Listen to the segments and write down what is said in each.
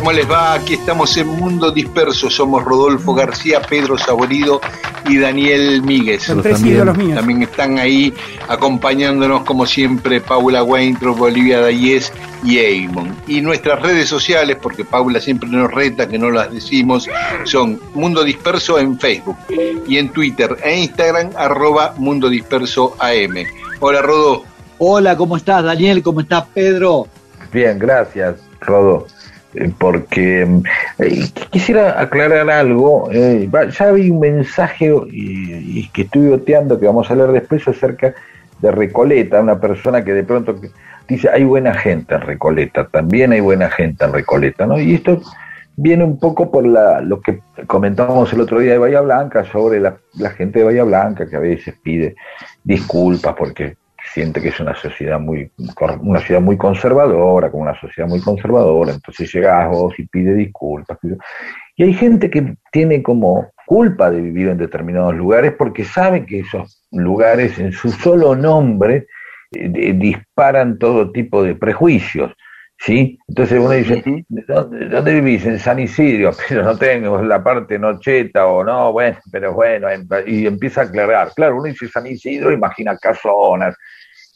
¿Cómo les va? Aquí estamos en Mundo Disperso. Somos Rodolfo García, Pedro Saborido y Daniel Míguez. también, también están ahí acompañándonos, como siempre, Paula Weintraub, Bolivia Dayes y Eamon. Y nuestras redes sociales, porque Paula siempre nos reta que no las decimos, son Mundo Disperso en Facebook y en Twitter e Instagram, arroba Mundo Disperso AM. Hola, Rodo. Hola, ¿cómo estás, Daniel? ¿Cómo estás, Pedro? Bien, gracias, Rodo. Eh, porque eh, quisiera aclarar algo. Eh, ya vi un mensaje y, que estoy oteando que vamos a hablar después acerca de Recoleta, una persona que de pronto dice hay buena gente en Recoleta, también hay buena gente en Recoleta, ¿no? Y esto viene un poco por la, lo que comentábamos el otro día de Bahía Blanca sobre la, la gente de Bahía Blanca que a veces pide disculpas porque siente que es una sociedad muy una ciudad muy conservadora, como una sociedad muy conservadora, entonces llegas vos y pide disculpas. Y hay gente que tiene como culpa de vivir en determinados lugares porque sabe que esos lugares en su solo nombre eh, disparan todo tipo de prejuicios. ¿Sí? Entonces uno dice, ¿dónde, vivís? En San Isidro, pero no tengo la parte nocheta o no, bueno, pero bueno, em, y empieza a aclarar. Claro, uno dice San Isidro, imagina casonas,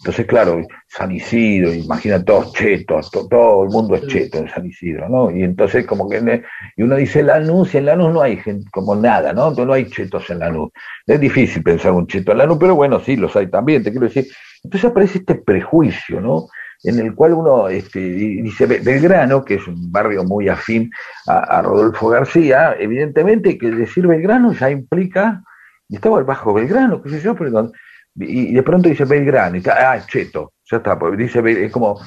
entonces, claro, San Isidro, imagina todos chetos, todo el mundo es cheto en San Isidro, ¿no? Y entonces como que, y uno dice Lanús, y en Lanús no hay gente, como nada, ¿no? Entonces no hay chetos en Lanús. Es difícil pensar un cheto en Lanús, pero bueno, sí, los hay también, te quiero decir. Entonces aparece este prejuicio, ¿no? En el cual uno este, dice, Belgrano, que es un barrio muy afín a, Rodolfo García, evidentemente que decir Belgrano ya implica, y estaba bajo Belgrano, qué sé yo, perdón, y, de pronto dice Belgrano, y está, ah, cheto, ya está, dice, es como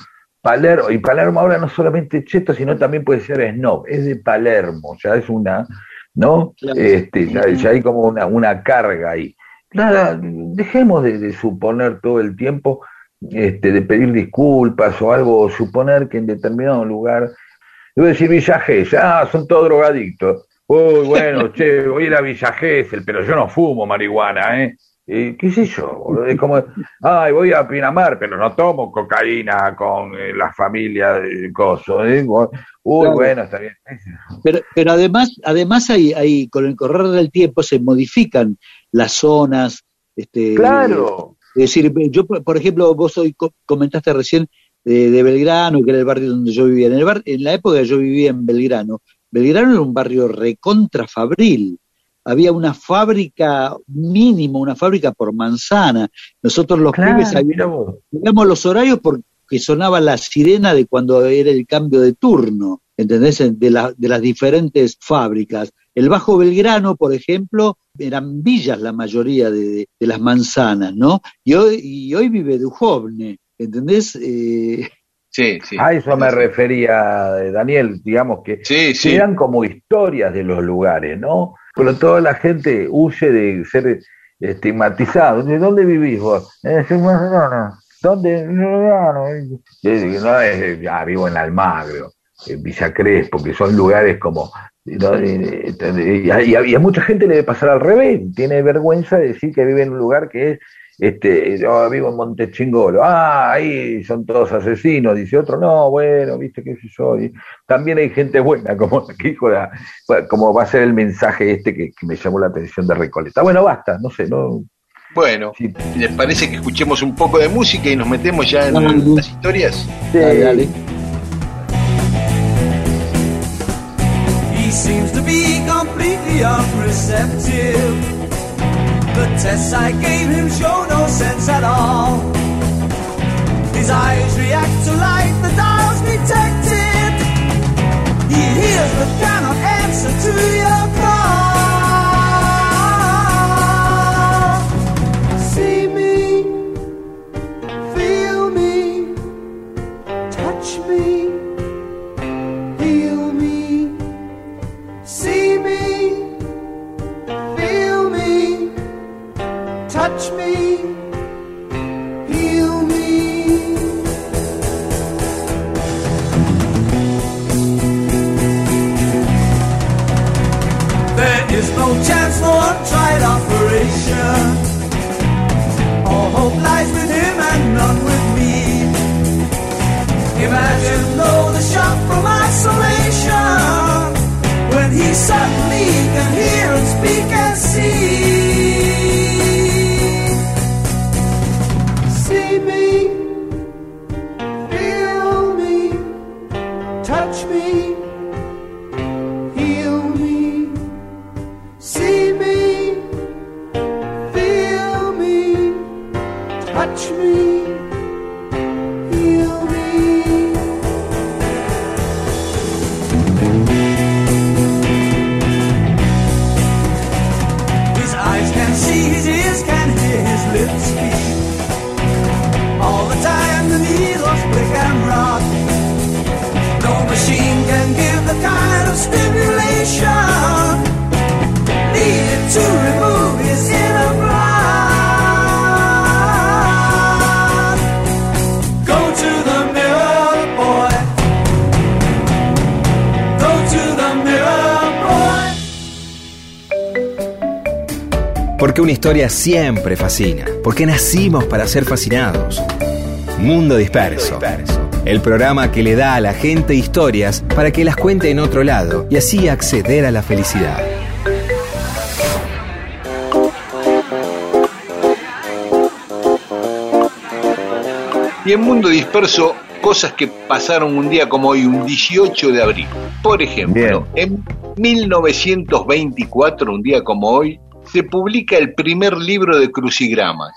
Palermo, y Palermo ahora no solamente cheto, sino también puede ser snob, es de Palermo, ya es una, ¿no? Este, ya, hay como una, una carga ahí. Nada, dejemos de, suponer todo el tiempo, este, de pedir disculpas o algo, o suponer que en determinado lugar, debo decir Villa ah, son todos drogadictos. Uy, bueno, che, voy a ir a Villa pero yo no fumo marihuana, ¿eh? qué sé yo, es como, ay, voy a Pinamar, pero no tomo cocaína con eh, la familia de Coso. ¿eh? Uy, bueno, está bien. Pero, pero además, además hay, hay, con el correr del tiempo se modifican las zonas. Este, claro. Es decir, yo, por ejemplo, vos hoy comentaste recién de, Belgrano, que era el barrio donde yo vivía. En, el bar, en la época yo vivía en Belgrano, Belgrano era un barrio recontrafabril había una fábrica mínimo, una fábrica por manzana. Nosotros los pibes sabíamos los horarios porque sonaba la sirena de cuando era el cambio de turno, ¿entendés? De, de las diferentes fábricas. El Bajo Belgrano, por ejemplo, eran villas la mayoría de, las manzanas, ¿no? Y hoy, y hoy vive Dujovne, ¿entendés? Eh, sí, sí. A eso me refería, Daniel, digamos que sí, eran como historias de los lugares, ¿no? pero toda la gente huye de ser estigmatizado. ¿De dónde vivís vos? Eh, ¿Dónde? No, no, es, ya vivo en Almagro, en Villa Crespo, que son lugares como... Y, a, mucha gente le debe pasar al revés, tiene vergüenza de decir que vive en un lugar que es este, yo vivo en Montechingolo, ah, ahí son todos asesinos, dice otro, no, bueno, viste qué sé yo, también hay gente buena, como como va a ser el mensaje este que, me llamó la atención de Recoleta. Bueno, basta, no sé, no. Bueno, ¿les parece que escuchemos un poco de música y nos metemos ya en las historias? Sí, dale. Completely unreceptive. The tests I gave him show no sense at all. His eyes react to light, the dials detected. He hears the cannot tried operation. All hope lies with him and none with me. Imagine though the shock from isolation when he suddenly can hear and speak and see. See Porque una historia siempre fascina. Porque nacimos para ser fascinados. Mundo Disperso. El programa que le da a la gente historias para que las cuente en otro lado y así acceder a la felicidad. Y en Mundo Disperso, cosas que pasaron un día como hoy, un 18 de abril. Por ejemplo, en 1924, un día como hoy, se publica el primer libro de crucigramas.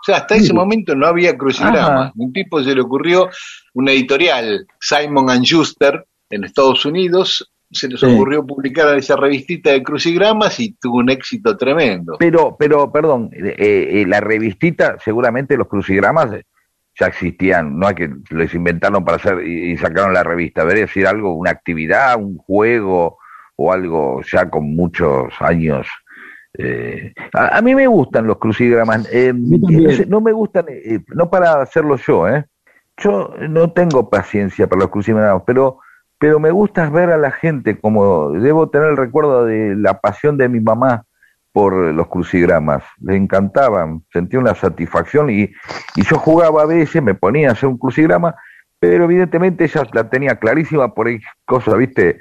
O sea, hasta ese momento no había crucigramas. Ajá. Un tipo se le ocurrió, una editorial, Simon and Schuster, en Estados Unidos, se les Sí. ocurrió publicar esa revistita de crucigramas y tuvo un éxito tremendo. Pero, pero, perdón, eh, eh, la revistita, seguramente los crucigramas eh, ya existían, no es que les inventaron para hacer y, y sacaron la revista, debería decir algo, una actividad, un juego o algo ya con muchos años. Eh, a, a mí me gustan los crucigramas, eh, no, sé, no me gustan, eh, no para hacerlo yo, ¿eh? Yo no tengo paciencia para los crucigramas, pero pero me gusta ver a la gente como debo tener el recuerdo de la pasión de mi mamá por los crucigramas, le encantaban, sentía una satisfacción y, y yo jugaba a veces, me ponía a hacer un crucigrama, pero evidentemente ella la tenía clarísima por ahí cosas, viste,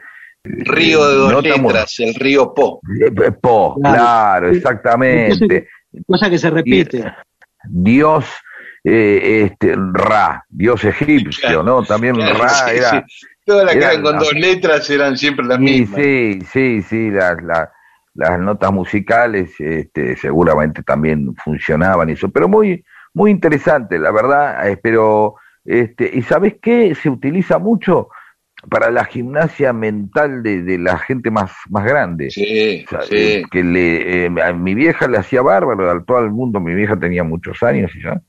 Río de dos letras, el río Po. Eh, eh, Po, Claro. claro, exactamente. Cosa que se repite. Dios, eh, este, Ra, Dios egipcio, ¿no? También Claro, Ra sí, era... sí. Todas las que era eran con dos letras eran siempre las Sí, mismas. sí, sí, sí, las, las, las notas musicales este, seguramente también funcionaban y eso, pero muy, muy interesante, la verdad, eh, pero, este, ¿y sabes qué? Se utiliza mucho para la gimnasia mental de, de la gente más, más grande. Sí, O sea, sí. eh, que le, eh, a mi vieja le hacía bárbaro, a todo el mundo, mi vieja tenía muchos años y ya,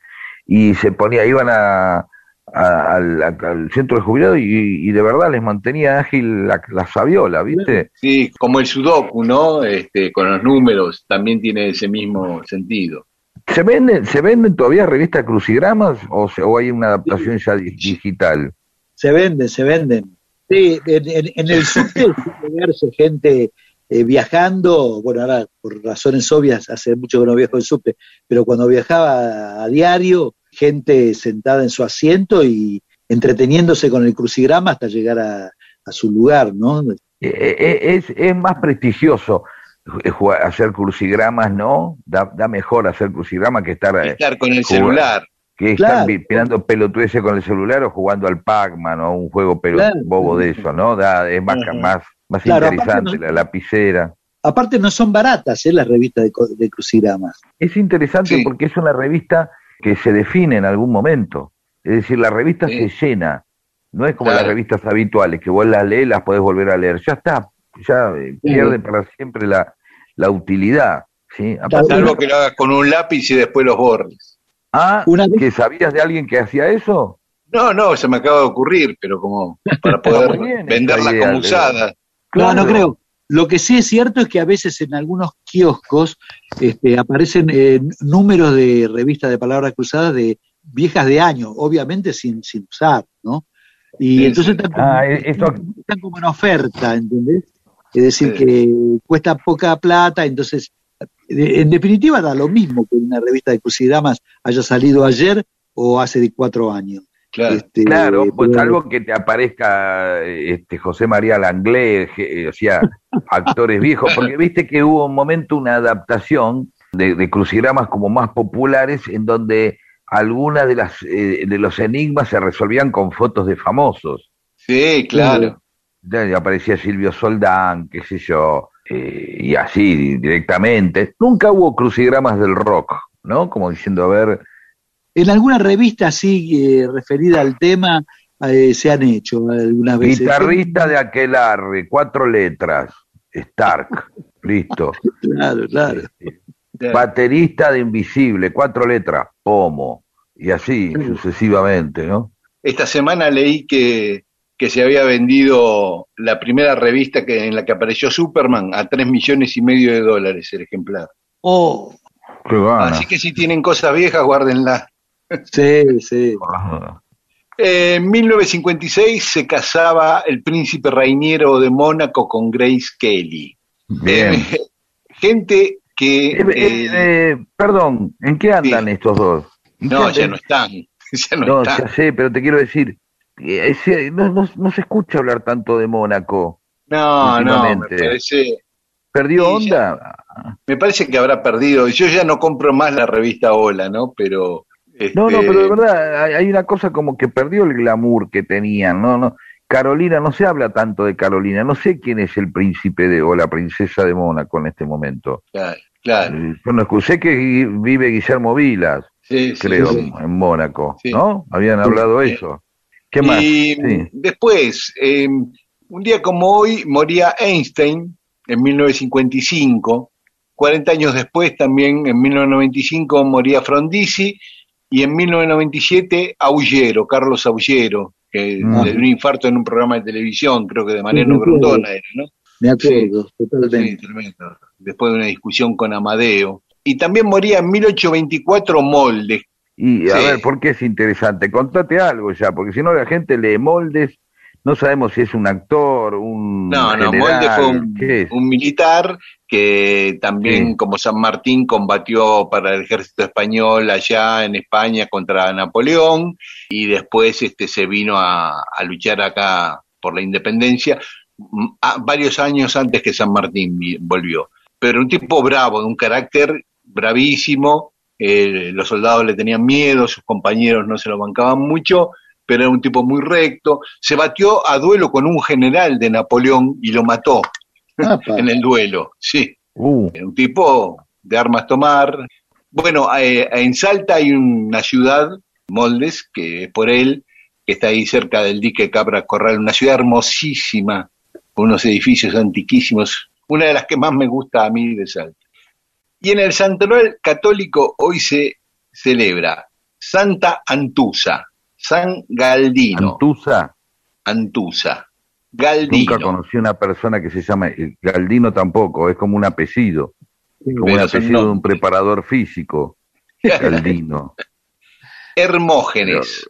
y se ponía, iban a, a- al, al centro de jubilados y, y de verdad les mantenía ágil la, la sabiola, ¿viste? Sí, como el sudoku, ¿no? Este, con los números también tiene ese mismo sentido. ¿Se venden, ¿Se venden todavía revistas crucigramas o, se- o hay una adaptación ya di- digital? Se venden, se venden. Sí, en, en- en el subte suele verse gente eh, viajando, bueno, ahora por razones obvias, hace mucho que no viajo en subte, pero cuando viajaba a diario, gente sentada en su asiento y entreteniéndose con el crucigrama hasta llegar a, a su lugar, ¿no? Eh, eh, Es, es más prestigioso jugar- hacer crucigramas, ¿no? Da, da mejor hacer crucigramas que estar, Estar con el jugar. celular. Que Claro. vi- mirando pelotudeces con el celular o jugando al Pac-Man o un juego pero Claro. bobo de eso, ¿no? Da, es más, más, más Claro, interesante no- la lapicera. Aparte no son baratas ¿eh? las revistas de, co- de crucigramas. Es interesante Sí. porque es una revista que se define en algún momento. Es decir, la revista Sí. se llena. No es como Claro. las revistas habituales, que vos las lees, las podés volver a leer. Ya está, ya eh, pierde para siempre la, la utilidad. ¿sí? Aparte- Salvo que lo hagas con un lápiz y después los borres. Ah, Una vez- ¿que sabías de alguien que hacía eso? No, no, se me acaba de ocurrir, pero como para poder bien idea, como Leo. usadas. No, no creo. Lo que sí es cierto es que a veces en algunos kioscos este, aparecen eh, números de revistas de palabras cruzadas de viejas de años, obviamente sin, sin usar, ¿no? Y Sí, entonces sí. están como, Ah, están como en oferta, ¿entendés? Es decir, Sí. que cuesta poca plata, entonces, en definitiva da lo mismo que una revista de crucigramas haya salido ayer o hace de cuatro años. Claro. Este, Claro, pues pero- salvo que te aparezca eh, este José María Langlais, eh, o sea, actores viejos, porque viste que hubo un momento una adaptación de, de crucigramas como más populares en donde algunas de las eh, de los enigmas se resolvían con fotos de famosos. Sí, claro. Ya aparecía Silvio Soldán, qué sé yo, eh, y así directamente. Nunca hubo crucigramas del rock, ¿no? Como diciendo, a ver, En alguna revista así eh, referida al tema eh, se han hecho algunas veces. guitarrista de Aquelarre, cuatro letras, Stark, listo. Claro, claro. Baterista de Invisible, cuatro letras, Pomo, y así sucesivamente, ¿no? Esta semana leí que, que se había vendido la primera revista que, en la que apareció Superman a tres millones y medio de dólares el ejemplar. Oh, Qué. Así que si tienen cosas viejas, guárdenlas. sí, sí. En 1956 se casaba el príncipe Reiniero de Mónaco con Grace Kelly. Bien. Eh, gente que... Eh, eh, eh, eh, perdón, ¿en qué andan sí. estos dos? ¿En qué no, ya no están. Ya no, No, están. ya sé, pero te quiero decir, eh, no, no, no se escucha hablar tanto de Mónaco. No, no, me últimamente. parece, ¿Perdió Sí, ya. onda? me parece que habrá perdido. Yo ya no compro más la revista Hola, ¿no? Pero... No, no, este, pero de verdad, hay, una cosa como que perdió el glamour que tenían, ¿no? no Carolina, no se habla tanto de Carolina, no sé quién es el príncipe de, o la princesa de Mónaco en este momento. Claro, claro. Eh, Yo no escuché que vive Guillermo Vilas, Sí, creo, sí. en Mónaco. ¿no? Habían hablado eso. ¿Qué más? Y Sí. después, eh, un día como hoy, moría Einstein en 1955. 40 años después, también en 1995, moría Frondizi. Y en 1997, Aullero, Carlos Aullero, que Ah. de un infarto en un programa de televisión, creo que de Sí, Mariano. Grondona era, ¿no? Me acuerdo, Sí, totalmente. tremendo. Después de una discusión con Amadeo. Y también moría en 1824 Molde, Y a ver, ¿por qué es interesante? Contate algo ya, porque si no la gente lee moldes, no sabemos si es un actor, un No, no, Molde fue un, militar que también, Sí. como San Martín, combatió para el ejército español allá en España contra Napoleón y después este, se vino a, a luchar acá por la independencia mm, a- varios años antes que San Martín vi- volvió. Pero un tipo bravo, de un carácter bravísimo, eh, los soldados le tenían miedo, sus compañeros no se lo bancaban mucho, pero era un tipo muy recto. Se batió a duelo con un general de Napoleón y lo mató en el duelo, sí. Uh, Un tipo de armas tomar. Bueno, eh, en Salta hay una ciudad, Moldes, que es por él, que está ahí cerca del dique Cabra Corral, una ciudad hermosísima, con unos edificios antiquísimos, una de las que más me gusta a mí de Salta. Y en el santuario católico hoy se celebra Santa Antusa, San Galdino, Antusa, Antusa, Galdino. nunca conocí una persona que se llama eh, Galdino tampoco, es como un apellido, como un Pero apellido de un preparador físico, Galdino. Hermógenes.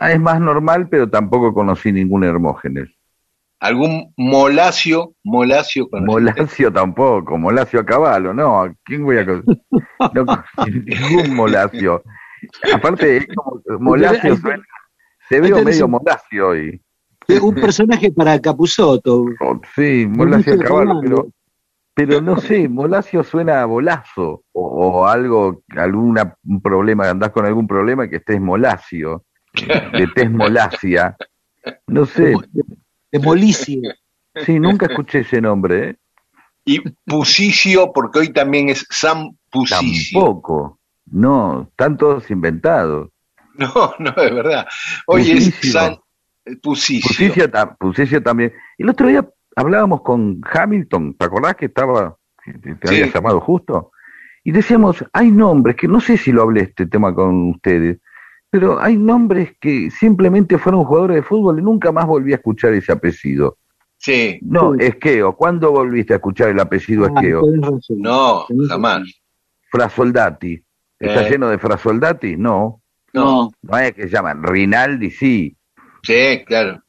Ah, es más normal, pero tampoco conocí ningún Hermógenes. ¿Algún Molacio? Molacio con Molacio tampoco, Molacio a caballo, no, ¿a ¿quién voy a no, ningún Molacio. Aparte, es como, Molacio suena, te veo medio un- Molacio hoy. Un personaje para Capuzoto. Oh, Sí, Molacio a caballo, pero, pero no sé, Molacio suena a bolazo, o, o algo, alguna, un problema, andás con algún problema que estés Molacio, de test Molacia, no sé, De Molicio. sí, nunca escuché ese nombre, ¿eh? Y Pusicio, porque hoy también es San Pusicio. Tampoco, no, están todos inventados. No, no, es verdad. Hoy es. San Pusicio. Pusicio, ta- Pusicio también. El otro día hablábamos con Hamilton, ¿te acordás que estaba, que te Sí. había llamado justo? Y decíamos, hay nombres que no sé si lo hablé este tema con ustedes, pero hay nombres que simplemente fueron jugadores de fútbol y nunca más volví a escuchar ese apellido. Sí, No. Esqueo, ¿cuándo volviste a escuchar el apellido Ah, Esqueo? razón. no, jamás. Frasoldati. ¿Está Eh. lleno de Frasoldati? No. No, No es que se llaman Rinaldi, sí, sí, claro.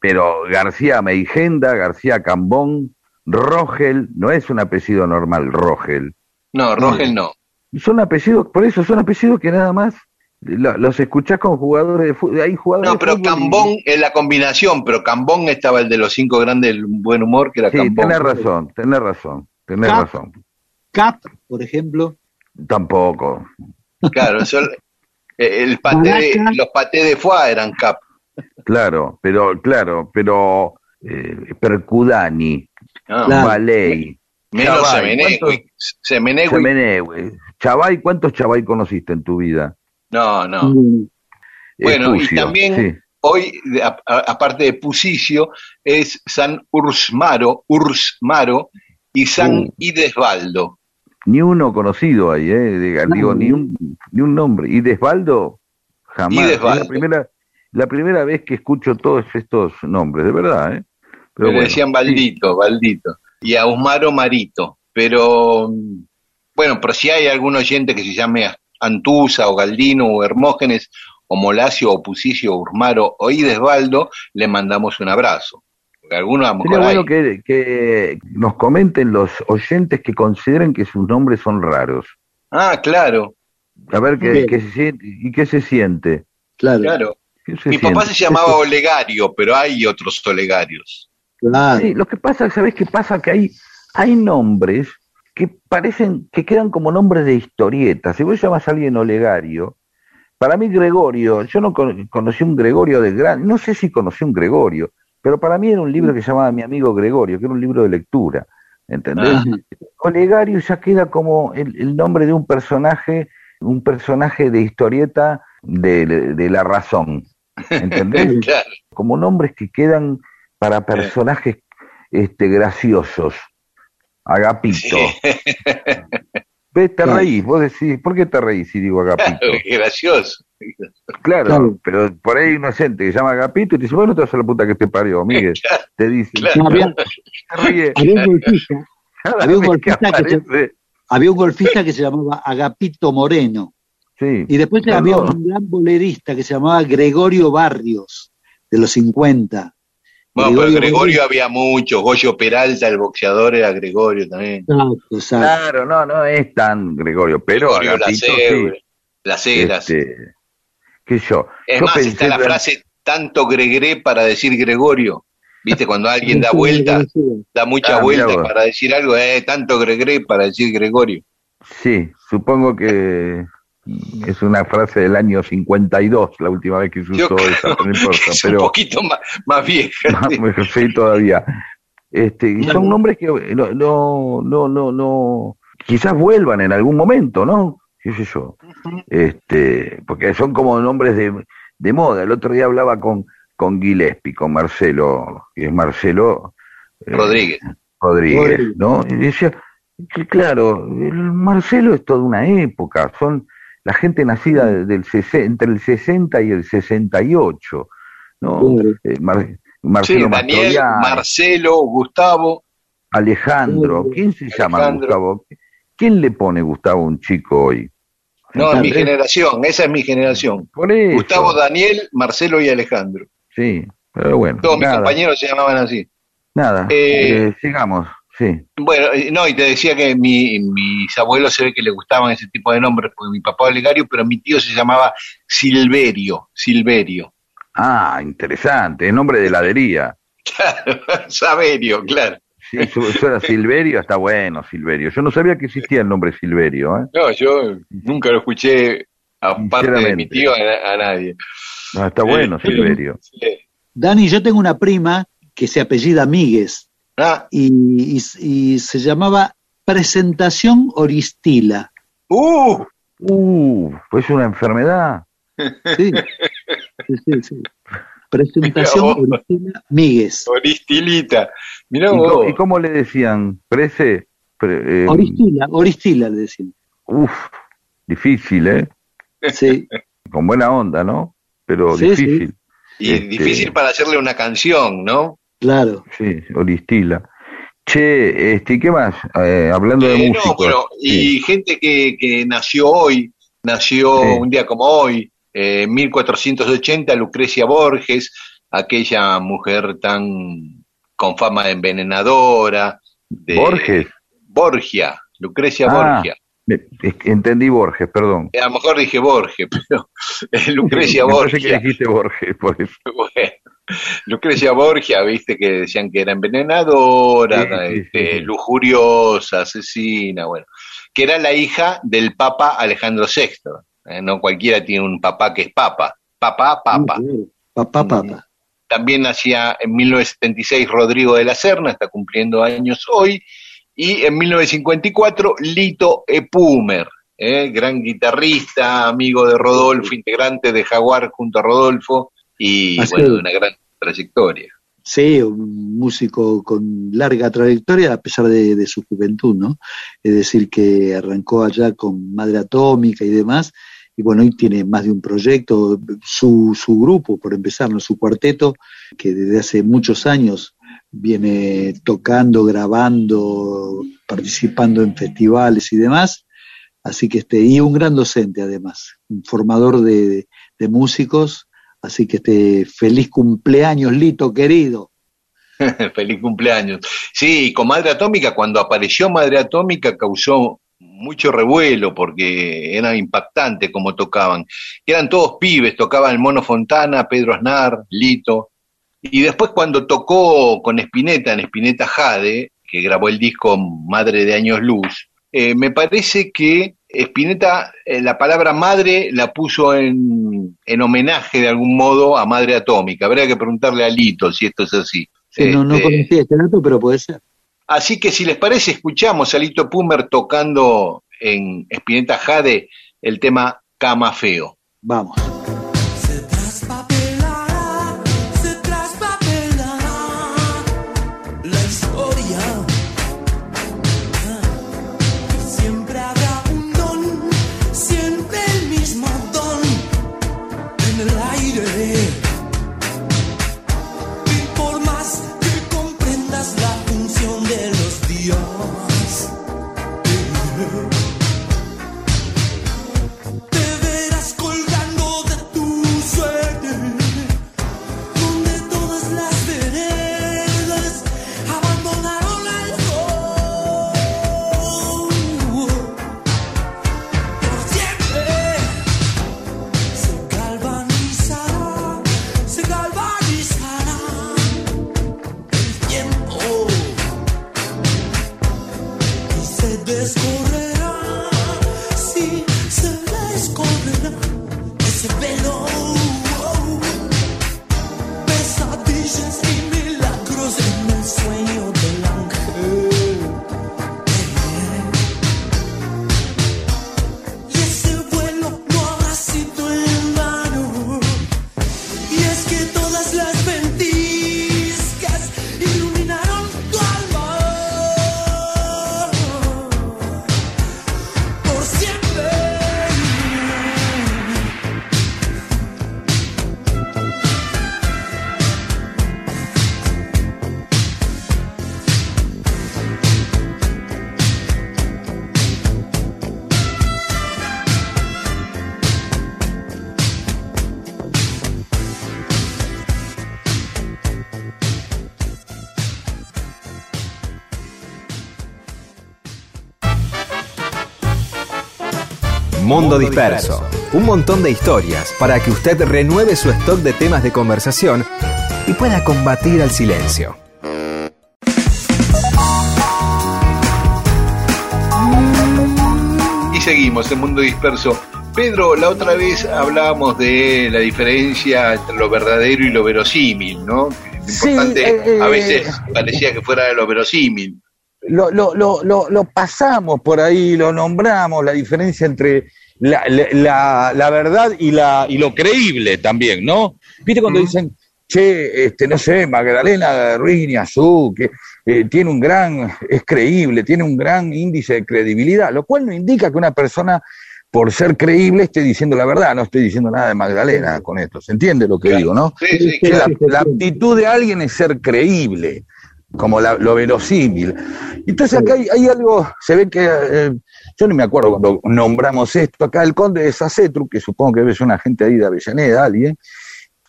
Pero García Meigenda, García Cambón, Rogel, no es un apellido normal, Rogel. No, Rogel no. Son apellidos, por eso son apellidos que nada más lo- los escuchás con jugadores de fútbol. Hay jugadores No, de pero y- Cambón es la combinación, pero Cambón estaba el de los cinco grandes del buen humor, que era Sí, Cambón. tenés razón, tenés razón, tenés Cap. razón. Cap, por ejemplo. Tampoco. Claro, eso, eh, el paté de- los patés de foie eran cap. Claro, pero, claro, pero eh, Percudani, No, Claro. Valey, Menos Semenegui. ¿cuántos? Semenegui, Semenehue, Chavay, ¿cuántos Chavay conociste en tu vida? No, no. Mm, Bueno, y también- sí. Hoy, aparte de Pusicio, es San Ursmaro, Ursmaro y San Uh. Idesvaldo. Ni uno conocido ahí, ¿eh? De- digo, ni un, ni un nombre. Y Desvaldo, jamás. Idesvaldo. Es la primera, la primera vez que escucho todos estos nombres, de verdad, ¿eh? Pero le bueno, decían sí. Baldito, Baldito. Y a Usmaro Marito. Pero, mm, bueno, pero si hay algún oyente que se llame Antusa o Galdino o Hermógenes o Molacio o Pusicio o Urmaro o Idesvaldo, le mandamos un abrazo. Algunos Sería bueno que, que nos comenten los oyentes que consideren que sus nombres son raros. Ah, claro, A ver qué, qué se siente y qué se siente. claro. claro. ¿Qué se Mi papá se llamaba Olegario, pero hay otros Olegarios. claro. Sí, lo que pasa, ¿sabes qué pasa? Que hay, hay nombres que parecen, que quedan como nombres de historietas. Si vos llamas a alguien Olegario, para mí Gregorio, yo no con- conocí un Gregorio de gran, no sé si conocí un Gregorio, pero para mí era un libro que llamaba Mi amigo Gregorio, que era un libro de lectura, ¿entendés? Ah. Olegario ya queda como el, el nombre de un personaje, un personaje de historieta de, de la razón, ¿entendés? Claro. como nombres que quedan para personajes este, graciosos. Agapito. Sí. Ves, te Claro. reís, vos decís, ¿por qué te reís si digo Agapito? Qué gracioso. Claro, Claro. pero por ahí hay inocente que se llama Agapito y te dice, bueno, te vas a la puta que te parió, Miguel. Claro, Te dice, claro. Había, había un golfista, había un golfista que se- había un golfista que se llamaba Agapito Moreno. sí. Y después había un gran bolerista que se llamaba Gregorio Barrios, de los 50. Bueno, pero Gregorio Gregorio había muchos. Goyo Peralta, el boxeador, era Gregorio también. Exacto, exacto. Claro, no, no es tan Gregorio, pero Gregorio Lacebre, sí. Las. Este, que yo. es yo más, está la frase tanto Gregré para decir Gregorio. ¿Viste? Cuando alguien da vuelta, da mucha Ah, vuelta para decir algo, eh, tanto Gregré para decir Gregorio. Sí, supongo que es una frase del año 52, la última vez que se usó creo esa, no importa, Es un poquito más, más vieja. me sí todavía. Este, y son nombres que no, no, no, no, no, quizás vuelvan en algún momento, ¿no? ¿Qué sé yo? Este, porque son como nombres de, de moda. El otro día hablaba con, con Gillespie, con Marcelo, que es Marcelo eh, Rodríguez. Rodríguez, Rodríguez. ¿no? Y decía, que claro, el Marcelo es toda una época, son la gente nacida del entre el 60 y el 68, ¿no? Eh, Mar- Sí, Marcelo Daniel, Marcelo, Gustavo. Alejandro. ¿quién se llama Alejandro. Gustavo? ¿Quién le pone Gustavo a un chico hoy? No, en mi generación, esa es mi generación. Por eso. Gustavo, Daniel, Marcelo y Alejandro. Sí, Pero bueno, Todos mis compañeros se llamaban así. nada, Eh, eh, sigamos, sí. Bueno, eh, no, y te decía que mi, mis abuelos se ve que le gustaban ese tipo de nombres, porque mi papá es legario, pero mi tío se llamaba Silverio, Silverio. Ah, interesante, el nombre de heladería. Claro, Saverio, claro. Sí, eso, eso era Silverio, está bueno, Silverio. Yo no sabía que existía el nombre Silverio, ¿eh? No, yo nunca lo escuché, aparte de mi tío, a, a nadie. No, está bueno, Silverio. sí. Dani, yo tengo una prima que se apellida Míguez Ah, y, y- y se llamaba Presentación Oristila. ¡uh! Uh, pues una enfermedad. Sí, sí, sí. sí. Presentación. Oristila Míguez. Oristilita. Mirá ¿Y, vos. co- y cómo le decían? ¿Prece? Pre- eh, Oristila, Oristila le decían. uf, difícil, ¿eh? Sí, Con buena onda, ¿no? Pero Sí, sí. difícil. Y Este- difícil para hacerle una canción, ¿no? Claro. Sí, Oristila. Che, este, ¿qué más? Eh, hablando de Eh, músicos. no, bueno, sí. y gente que, que nació hoy, nació Sí. un día como hoy, eh, 1480, Lucrecia Borges, aquella mujer tan con fama de envenenadora. De, Borges. Borgia, Lucrecia Ah. Borgia. Que entendí Borges, perdón. A lo mejor dije Borges, pero es Lucrecia Me parece que Borgia. dijiste Borges, por eso. Bueno, Lucrecia Borgia, viste que decían que era envenenadora, Sí, este, sí, sí. lujuriosa, asesina, bueno, que era la hija del Papa Alejandro VI. ¿eh? No cualquiera tiene un papá que es papa. Papá, papa. Papá, papá. También nacía en 1976 Rodrigo de la Serna, está cumpliendo años hoy. Y en 1954 Lito Epumer, ¿eh? gran guitarrista, amigo de Rodolfo, integrante de Jaguar junto a Rodolfo y bueno, de una gran trayectoria. Sí, un músico con larga trayectoria a pesar de, de su juventud, ¿no? Es decir, que arrancó allá con Madre Atómica y demás, y bueno, hoy tiene más de un proyecto, su, su grupo, por empezar, ¿no? su cuarteto, que desde hace muchos años viene tocando, grabando, participando en festivales y demás, así que este, y un gran docente además, un formador de, de músicos, así que este, feliz cumpleaños, Lito querido. Feliz cumpleaños. Sí, con Madre Atómica, cuando apareció Madre Atómica causó mucho revuelo porque era impactante como tocaban. Eran todos pibes, tocaban el Mono Fontana, Pedro Aznar, Lito. Y después cuando tocó con Spinetta, en Spinetta Jade, que grabó el disco Madre de Años Luz, eh, me parece que Spinetta eh, la palabra madre la puso en, en homenaje de algún modo a Madre Atómica. Habría que preguntarle a Lito si esto es así. Sí, no, no conocía este dato, pero puede ser. Así que si les parece, escuchamos a Lito Pumer tocando en Spinetta Jade el tema Cama Feo. Vamos. Mundo Disperso. Un montón de historias para que usted renueve su stock de temas de conversación y pueda combatir al silencio. Y seguimos en Mundo Disperso. Pedro, la otra vez hablábamos de la diferencia entre lo verdadero y lo verosímil, ¿no? Lo Sí, importante eh, a eh, veces parecía que fuera de lo verosímil. lo, lo, lo, lo, lo pasamos por ahí, lo nombramos, la diferencia entre la, la, la- verdad y, la, y lo creíble también, ¿no? ¿Viste cuando dicen, che, este, no sé, Magdalena Ruiz Azú, que eh, tiene un gran, es creíble, tiene un gran índice de credibilidad, lo cual no indica que una persona, por ser creíble, esté diciendo la verdad, no estoy diciendo nada de Magdalena con esto, ¿se entiende lo que Claro. digo, no? Sí, sí, Que claro. la, la aptitud de alguien es ser creíble, como la- lo verosímil. Entonces acá hay, hay algo, se ve que, eh, yo no me acuerdo cuando nombramos esto, acá el conde de Sacetru, que supongo que ser una gente ahí de Avellaneda, alguien,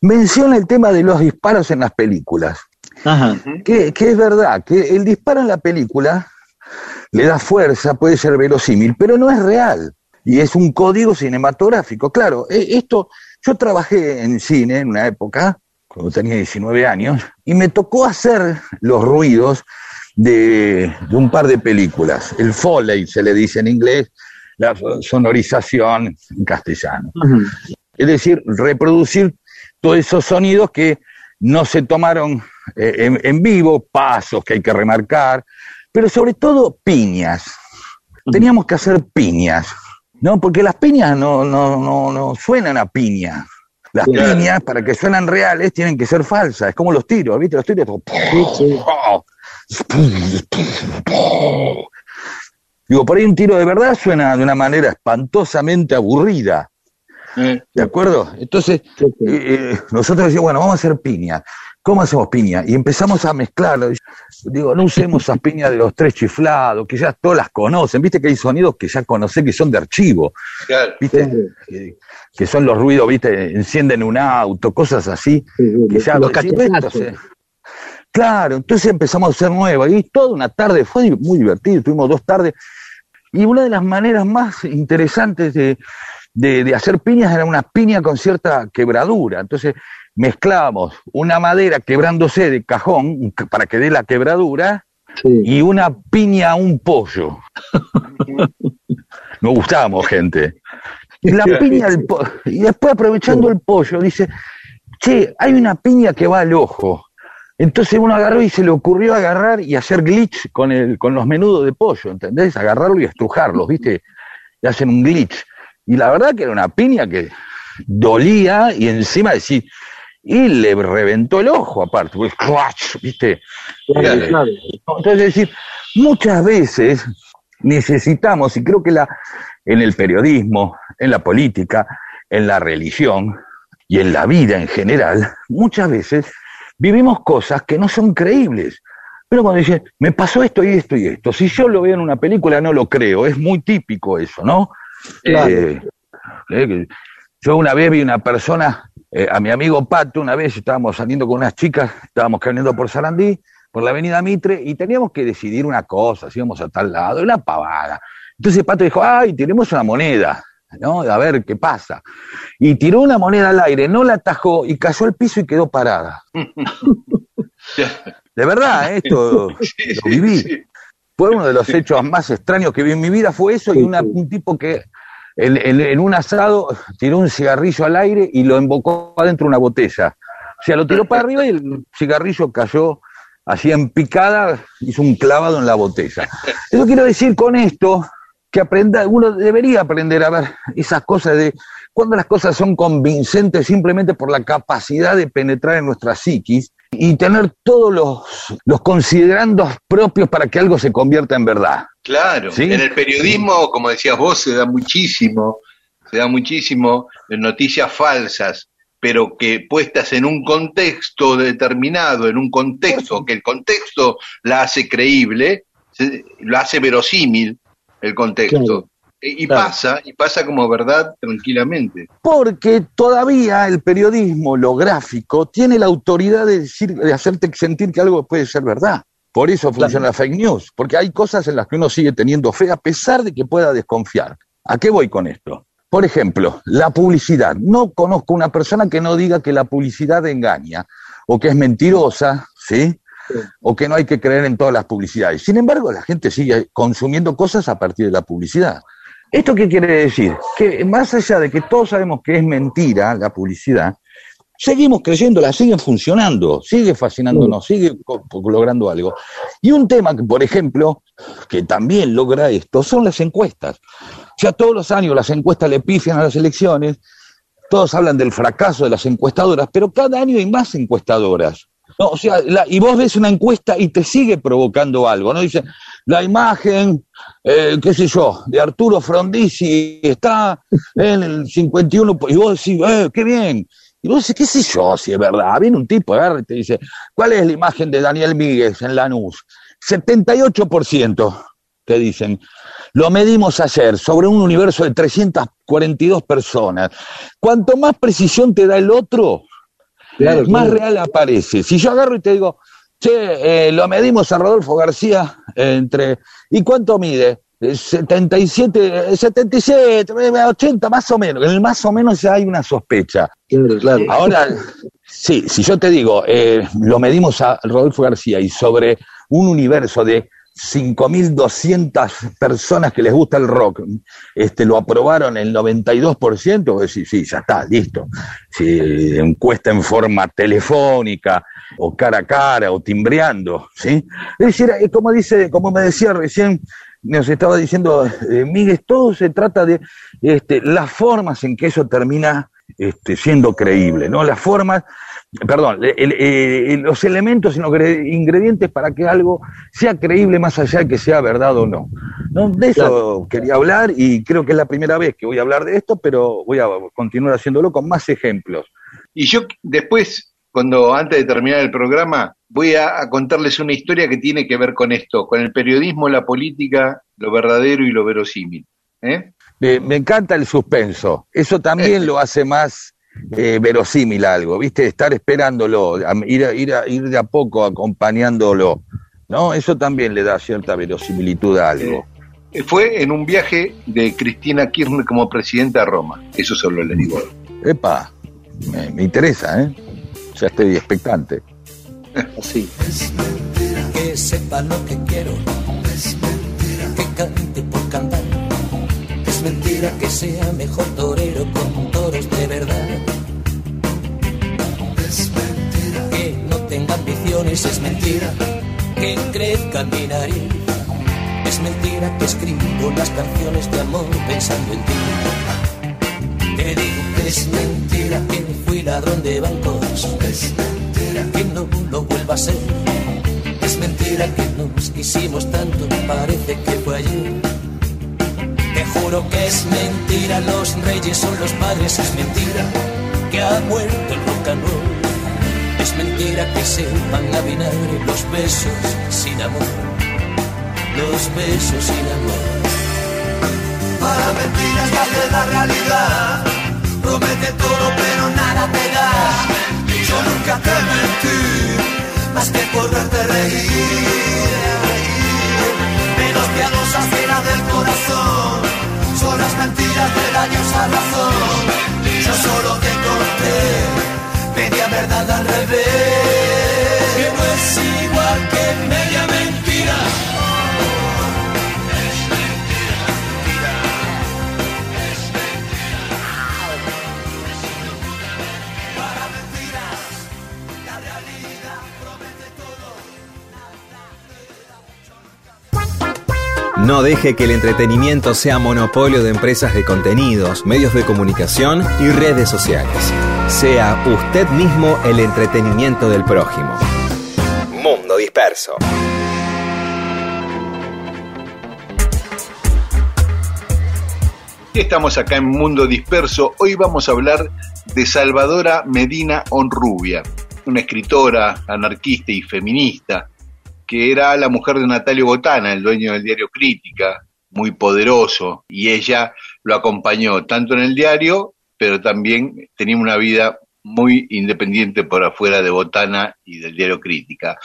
menciona el tema de los disparos en las películas, Ajá. que, que es verdad, que el disparo en la película le da fuerza, puede ser verosímil, pero no es real. Y es un código cinematográfico. Claro, e- esto, yo trabajé en cine en una época, cuando tenía 19 años, y me tocó hacer los ruidos de, de un par de películas. El Foley se le dice en inglés, la sonorización en castellano. Es decir, reproducir todos esos sonidos que no se tomaron eh, en, en vivo, pasos que hay que remarcar, pero sobre todo piñas. Teníamos que hacer piñas, ¿no? Porque las piñas no, no, no, no suenan a piña. Las Claro. piñas, para que suenan reales, tienen que ser falsas. Es como los tiros, ¿viste? Los tiros. Digo, por ahí un tiro de verdad suena de una manera espantosamente aburrida. ¿De acuerdo? Entonces, Sí, sí. eh, eh, nosotros decíamos, bueno, vamos a hacer piña. ¿Cómo hacemos piña? Y empezamos a mezclarlo. Digo, no usemos esas piñas de los tres chiflados, que ya todas las conocen. Viste que hay sonidos que ya conocés que son de archivo. claro. ¿Viste? Que, que son los ruidos, ¿viste? Encienden un auto, cosas así. Sí, sí, Que ya los cachetazos. Claro, entonces empezamos a hacer nuevas. Y toda una tarde fue muy divertido. Tuvimos dos tardes. Y una de las maneras más interesantes de, de, de hacer piñas era una piña con cierta quebradura. Entonces mezclábamos una madera quebrándose de cajón para que dé la quebradura Sí. y una piña a un pollo. Nos gustábamos, gente. La piña al po- y después aprovechando el pollo, dice, che, hay una piña que va al ojo. Entonces uno agarró y se le ocurrió agarrar y hacer glitch con, el, con los menudos de pollo, ¿entendés? Agarrarlo y estrujarlos, ¿viste? Y hacen un glitch. Y la verdad que era una piña que dolía y encima decir, y le reventó el ojo aparte, pues. ¿viste? Claro, Eh, claro. entonces, es decir, muchas veces necesitamos, y creo que la, en el periodismo, en la política, en la religión y en la vida en general, muchas veces vivimos cosas que no son creíbles. Pero cuando dicen, me pasó esto y esto y esto, si yo lo veo en una película no lo creo, es muy típico eso, ¿no? Claro. Eh, eh, yo una vez vi una persona, eh, a mi amigo Pato, una vez estábamos saliendo con unas chicas, estábamos caminando por Sarandí, por la avenida Mitre, y teníamos que decidir una cosa, si íbamos a tal lado, una pavada. Entonces Pato dijo, ay, tenemos una moneda, ¿no? A ver qué pasa. Y tiró una moneda al aire, no la atajó y cayó al piso y quedó parada. De verdad, ¿eh? esto Sí, lo sí, viví. sí. Fue uno de los hechos más extraños que vi en mi vida, fue eso, y una- un tipo que en, en- un asado tiró un cigarrillo al aire y lo embocó adentro de una botella. O sea, lo tiró para arriba y el cigarrillo cayó así en picada, hizo un clavado en la botella. Eso quiero decir con esto, que aprenda, uno debería aprender a ver esas cosas de cuando las cosas son convincentes simplemente por la capacidad de penetrar en nuestra psiquis y tener todos los, los considerandos propios para que algo se convierta en verdad. Claro, ¿Sí? en el periodismo, como decías vos, se da muchísimo, se da muchísimo noticias falsas, pero que puestas en un contexto determinado, en un contexto, que el contexto la hace creíble, lo hace verosímil el contexto. Claro. Y, Claro. pasa, y pasa como verdad tranquilamente. Porque todavía el periodismo, lo gráfico, tiene la autoridad de, decir, de hacerte sentir que algo puede ser verdad. Por eso funciona la fake news, porque hay cosas en las que uno sigue teniendo fe a pesar de que pueda desconfiar. ¿A qué voy con esto? Por ejemplo, la publicidad. No conozco una persona que no diga que la publicidad engaña o que es mentirosa, ¿sí? O que no hay que creer en todas las publicidades. Sin embargo, la gente sigue consumiendo cosas a partir de la publicidad. ¿Esto qué quiere decir? Que más allá de que todos sabemos que es mentira la publicidad, seguimos creyéndola, siguen funcionando, sigue fascinándonos, sigue logrando algo. Y un tema que, por ejemplo, que también logra esto, son las encuestas. Sea, todos los años las encuestas le pifian a las elecciones, todos hablan del fracaso de las encuestadoras, pero cada año hay más encuestadoras. No, o sea, y vos ves una encuesta y te sigue provocando algo, ¿no? Dice, la imagen, eh, qué sé yo, de Arturo Frondizi está en el 51, y vos decís, eh, qué bien. Y vos decís, qué sé yo, si es verdad. Viene un tipo, agarra y te dice, ¿cuál es la imagen de Daniel Míguez en Lanús? 78% te dicen. Lo medimos ayer sobre un universo de 342 personas. Cuanto más precisión te da el otro, más real aparece. Si yo agarro y te digo, che, eh, lo medimos a Rodolfo García entre... ¿Y cuánto mide? 77, 77, 80 más o menos. En el más o menos ya hay una sospecha. Ahora, sí, si yo te digo, eh, lo medimos a Rodolfo García y sobre un universo de 5.200 personas que les gusta el rock, este, lo aprobaron el 92%, pues sí, sí, ya está, listo. Si encuesta en forma telefónica o cara a cara o timbreando, ¿sí? Es decir, como, dice, como me decía recién, nos estaba diciendo eh, Miguel, todo se trata de este, las formas en que eso termina este, siendo creíble, ¿no? Las formas perdón, los elementos y los ingredientes para que algo sea creíble más allá de que sea verdad o no. ¿No? De eso quería hablar y creo que es la primera vez que voy a hablar de esto, pero voy a continuar haciéndolo con más ejemplos. Y yo después, cuando antes de terminar el programa, voy a, contarles una historia que tiene que ver con esto, con el periodismo, la política, lo verdadero y lo verosímil. ¿eh? me encanta el suspenso. Eso también este. lo hace más eh, verosímil algo, ¿viste? Estar esperándolo, ir, a, ir, a, ir de a poco acompañándolo, ¿no? Eso también le da cierta verosimilitud a algo. Eh, fue en un viaje de Cristina Kirchner como presidenta a Roma, eso solo le digo. Epa, me, interesa, ¿eh? Ya estoy expectante. Así. Es mentira que sepa lo que quiero. Es mentira que cante por cantar. Es mentira que sea mejor torero con de verdad. Es mentira que no tenga ambiciones, es mentira que crezca mi nariz. Es mentira que escribo las canciones de amor pensando en ti. Te digo es mentira que fui ladrón de bancos. Es mentira que no lo vuelva a ser. Es mentira que nos quisimos tanto, parece que fue ayer. Te juro que es mentira, los reyes son los padres, es mentira que ha muerto el rock and. Es mentira que se van a vinagre los besos sin amor, los besos sin amor. Para mentiras que la realidad, promete todo pero nada te da. Yo nunca te mentí, más que por verte reír la del corazón. Son las mentiras de daños a razón. Yo solo te conté media verdad al revés. Que no es igual que media mentira. No deje que el entretenimiento sea monopolio de empresas de contenidos, medios de comunicación y redes sociales. Sea usted mismo el entretenimiento del prójimo. Mundo Disperso. Estamos acá en Mundo Disperso. Hoy vamos a hablar de Salvadora Medina Onrubia, una escritora, anarquista y feminista que era la mujer de Natalio Botana, el dueño del diario Crítica, muy poderoso, y ella lo acompañó tanto en el diario, pero también tenía una vida muy independiente por afuera de Botana y del diario Crítica.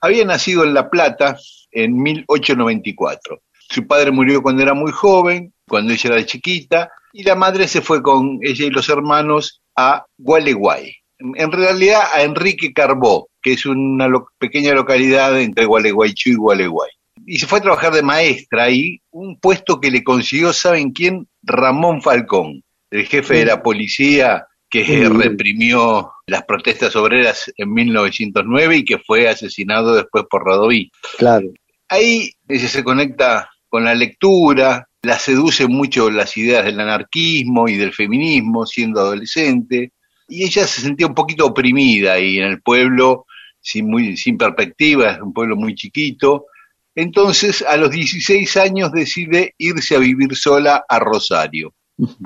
Había nacido en La Plata en 1894. Su padre murió cuando era muy joven, cuando ella era chiquita, y la madre se fue con ella y los hermanos a Gualeguay. En realidad a Enrique Carbó, que es una pequeña localidad entre Gualeguaychú y Gualeguay. Y se fue a trabajar de maestra ahí, un puesto que le consiguió, ¿saben quién? Ramón Falcón, el jefe de la policía que reprimió las protestas obreras en 1909 y que fue asesinado después por Radoví. Claro. Ahí ella se conecta con la lectura, la seduce mucho las ideas del anarquismo y del feminismo siendo adolescente, y ella se sentía un poquito oprimida ahí en el pueblo, sin, muy, sin perspectiva, es un pueblo muy chiquito. Entonces, a los 16 años decide irse a vivir sola a Rosario.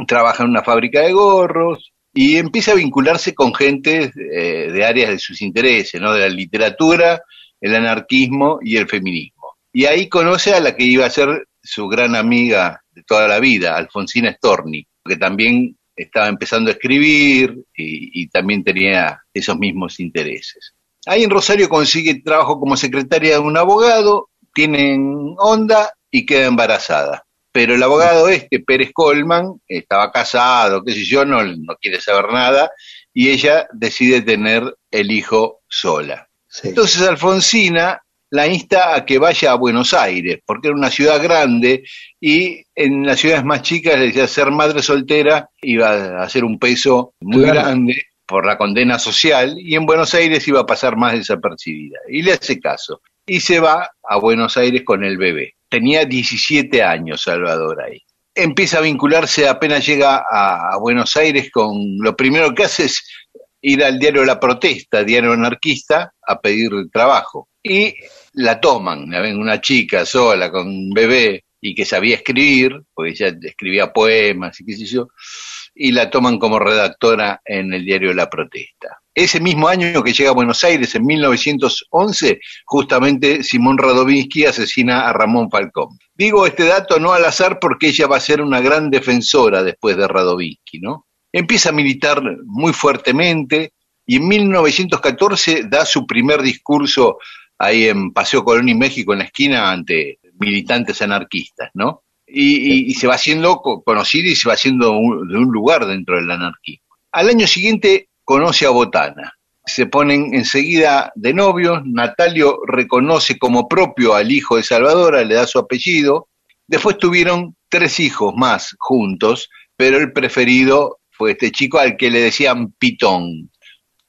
Trabaja en una fábrica de gorros, y empieza a vincularse con gente eh, de áreas de sus intereses, ¿no? de la literatura, el anarquismo y el feminismo. Y ahí conoce a la que iba a ser su gran amiga de toda la vida, Alfonsina Storni, que también estaba empezando a escribir y, y también tenía esos mismos intereses. Ahí en Rosario consigue trabajo como secretaria de un abogado, tienen onda y queda embarazada pero el abogado este, Pérez Colman, estaba casado, qué sé yo, no, no quiere saber nada, y ella decide tener el hijo sola. Entonces Alfonsina la insta a que vaya a Buenos Aires, porque era una ciudad grande y en las ciudades más chicas le decía ser madre soltera iba a ser un peso muy grande por la condena social y en Buenos Aires iba a pasar más desapercibida. Y le hace caso. Y se va a Buenos Aires con el bebé. Tenía 17 años Salvador ahí. Empieza a vincularse apenas llega a, Buenos Aires con lo primero que hace es ir al diario La Protesta, diario anarquista, a pedir trabajo. Y la toman, ven una chica sola con un bebé y que sabía escribir, porque ella escribía poemas y qué sé yo, y la toman como redactora en el diario La Protesta. Ese mismo año que llega a Buenos Aires, en 1911, justamente Simón Radovinsky asesina a Ramón Falcón. Digo este dato no al azar porque ella va a ser una gran defensora después de Radovinsky, ¿no? Empieza a militar muy fuertemente y en 1914 da su primer discurso ahí en Paseo Colón y México, en la esquina, ante militantes anarquistas, ¿no? y, se va haciendo conocido y se va haciendo de un lugar dentro del anarquismo. Al año siguiente conoce a Botana. Se ponen enseguida de novios, Natalio reconoce como propio al hijo de Salvadora, le da su apellido. Después tuvieron tres hijos más juntos, pero el preferido fue este chico al que le decían Pitón.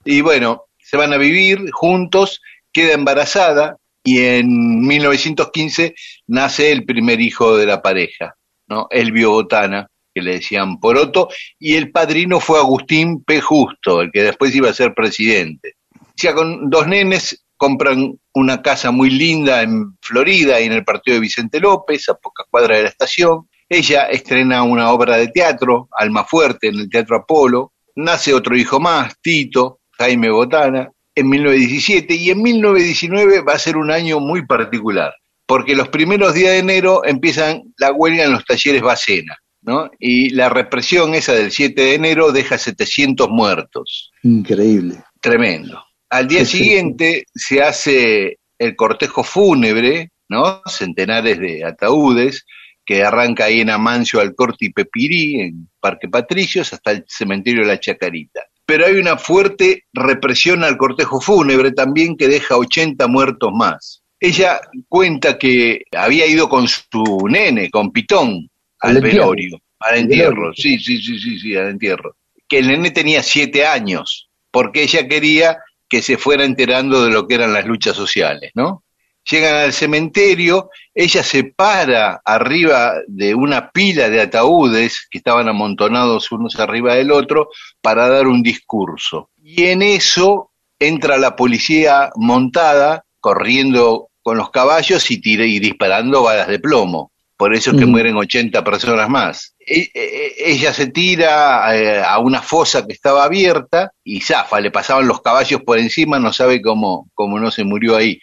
Y bueno, se van a vivir juntos, queda embarazada, y en 1915 nace el primer hijo de la pareja, ¿no? Elvio Botana, que le decían Poroto, y el padrino fue Agustín P. Justo, el que después iba a ser presidente. Ya con dos nenes compran una casa muy linda en Florida y en el partido de Vicente López, a pocas cuadras de la estación. Ella estrena una obra de teatro, Alma Fuerte, en el Teatro Apolo. Nace otro hijo más, Tito, Jaime Botana en 1917 y en 1919 va a ser un año muy particular, porque los primeros días de enero empiezan la huelga en los talleres Bacena, ¿no? Y la represión esa del 7 de enero deja 700 muertos. Increíble. Tremendo. Al día siguiente se hace el cortejo fúnebre, ¿no? Centenares de ataúdes, que arranca ahí en Amancio, Alcorte y Pepirí, en Parque Patricios, hasta el cementerio de la Chacarita pero hay una fuerte represión al cortejo fúnebre también que deja 80 muertos más. Ella cuenta que había ido con su nene, con Pitón, al, velorio, al entierro, sí, sí, sí, sí, sí, al entierro. Que el nene tenía siete años, porque ella quería que se fuera enterando de lo que eran las luchas sociales, ¿no? Llegan al cementerio, ella se para arriba de una pila de ataúdes que estaban amontonados unos arriba del otro para dar un discurso. Y en eso entra la policía montada, corriendo con los caballos y, y disparando balas de plomo. Por eso es que mm. mueren 80 personas más. E, e, ella se tira eh, a una fosa que estaba abierta y zafa, le pasaban los caballos por encima, no sabe cómo, cómo no se murió ahí.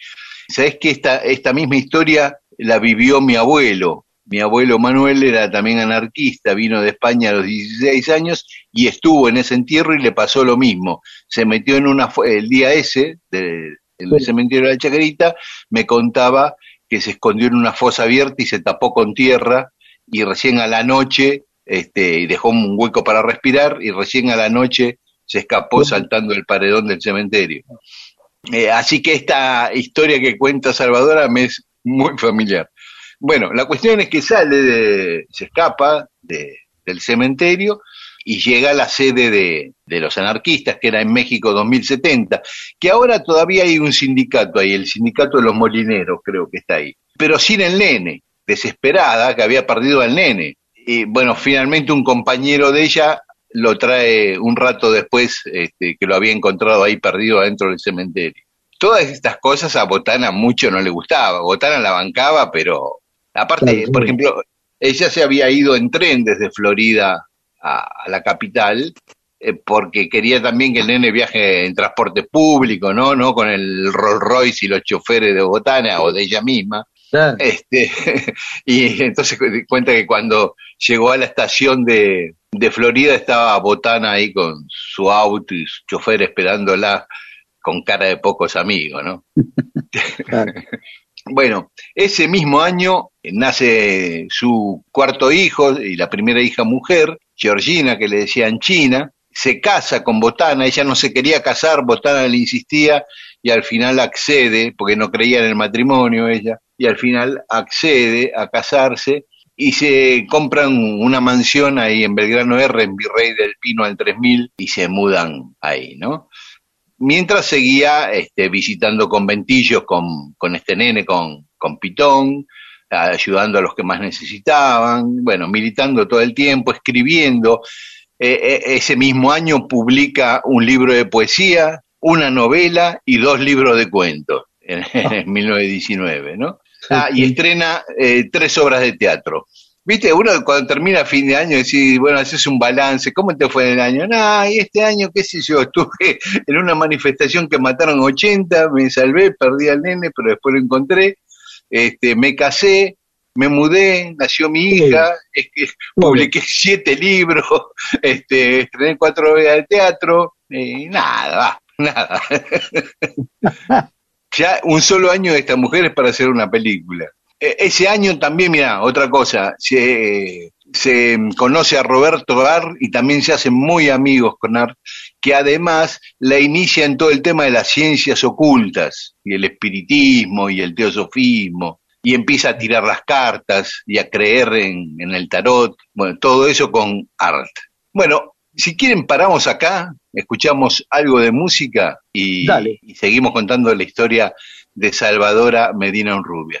Sabes que esta, esta misma historia la vivió mi abuelo. Mi abuelo Manuel era también anarquista, vino de España a los 16 años y estuvo en ese entierro y le pasó lo mismo. Se metió en una, el día ese del cementerio de la Chacarita, me contaba que que se escondió en una fosa abierta y se tapó con tierra y recién a la noche este, dejó un hueco para respirar y recién a la noche se escapó saltando el paredón del cementerio. Eh, así que esta historia que cuenta Salvadora me es muy familiar. Bueno, la cuestión es que sale de, se escapa del cementerio y llega a la sede de, de, los anarquistas, que era en México 2070, que ahora todavía hay un sindicato ahí, el sindicato de los molineros creo que está ahí, pero sin el nene, desesperada, que había perdido al nene. Y bueno, finalmente un compañero de ella lo trae un rato después, este, que lo había encontrado ahí perdido adentro del cementerio. Todas estas cosas a Botana mucho no le gustaba. Botana la bancaba, pero aparte, por ejemplo, ella se había ido en tren desde Florida a, la capital eh, porque quería también que el nene viaje en transporte público, ¿no? No con el Rolls Royce y los choferes de Botana o de ella misma. Este, y entonces cuenta que cuando llegó a la estación de, de Florida estaba Botana ahí con su auto y su chofer esperándola con cara de pocos amigos, ¿no? bueno, ese mismo año nace su cuarto hijo y la primera hija mujer, Georgina, que le decían China, se casa con Botana, ella no se quería casar, Botana le insistía y al final accede, porque no creía en el matrimonio ella, y al final accede a casarse y se compran una mansión ahí en Belgrano R, en Virrey del Pino al 3000, y se mudan ahí, ¿no? Mientras seguía este, visitando conventillos con, con este nene, con, con Pitón, ayudando a los que más necesitaban, bueno, militando todo el tiempo, escribiendo. Eh, eh, ese mismo año publica un libro de poesía, una novela y dos libros de cuentos en, en 1919, ¿no? Ah, y estrena eh, tres obras de teatro. Viste, uno cuando termina fin de año decís, bueno, haces un balance, ¿cómo te fue en el año? Nah, y este año, qué sé yo, estuve en una manifestación que mataron 80, me salvé, perdí al nene, pero después lo encontré, este, me casé, me mudé, nació mi hija, es que publiqué siete libros, este, estrené cuatro obras de teatro, y nada, va, nada. ya un solo año de esta mujer es para hacer una película. E, ese año también, mira, otra cosa, se, se conoce a Roberto Gar y también se hacen muy amigos con Art, que además la inicia en todo el tema de las ciencias ocultas y el espiritismo y el teosofismo y empieza a tirar las cartas y a creer en, en el tarot, bueno, todo eso con Art. Bueno, si quieren paramos acá, escuchamos algo de música y, y seguimos contando la historia de Salvadora Medina Unrubia.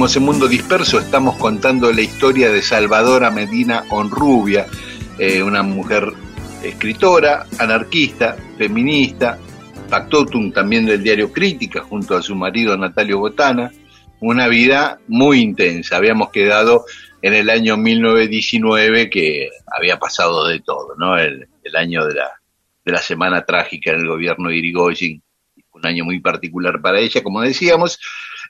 Seguimos en Mundo Disperso, estamos contando la historia de Salvadora Medina Onrubia, eh, una mujer escritora, anarquista, feminista, factotum también del diario Crítica junto a su marido Natalio Botana, una vida muy intensa. Habíamos quedado en el año 1919 que había pasado de todo, ¿no? El, el año de la, de la semana trágica en el gobierno de Irigoyen, un año muy particular para ella, como decíamos.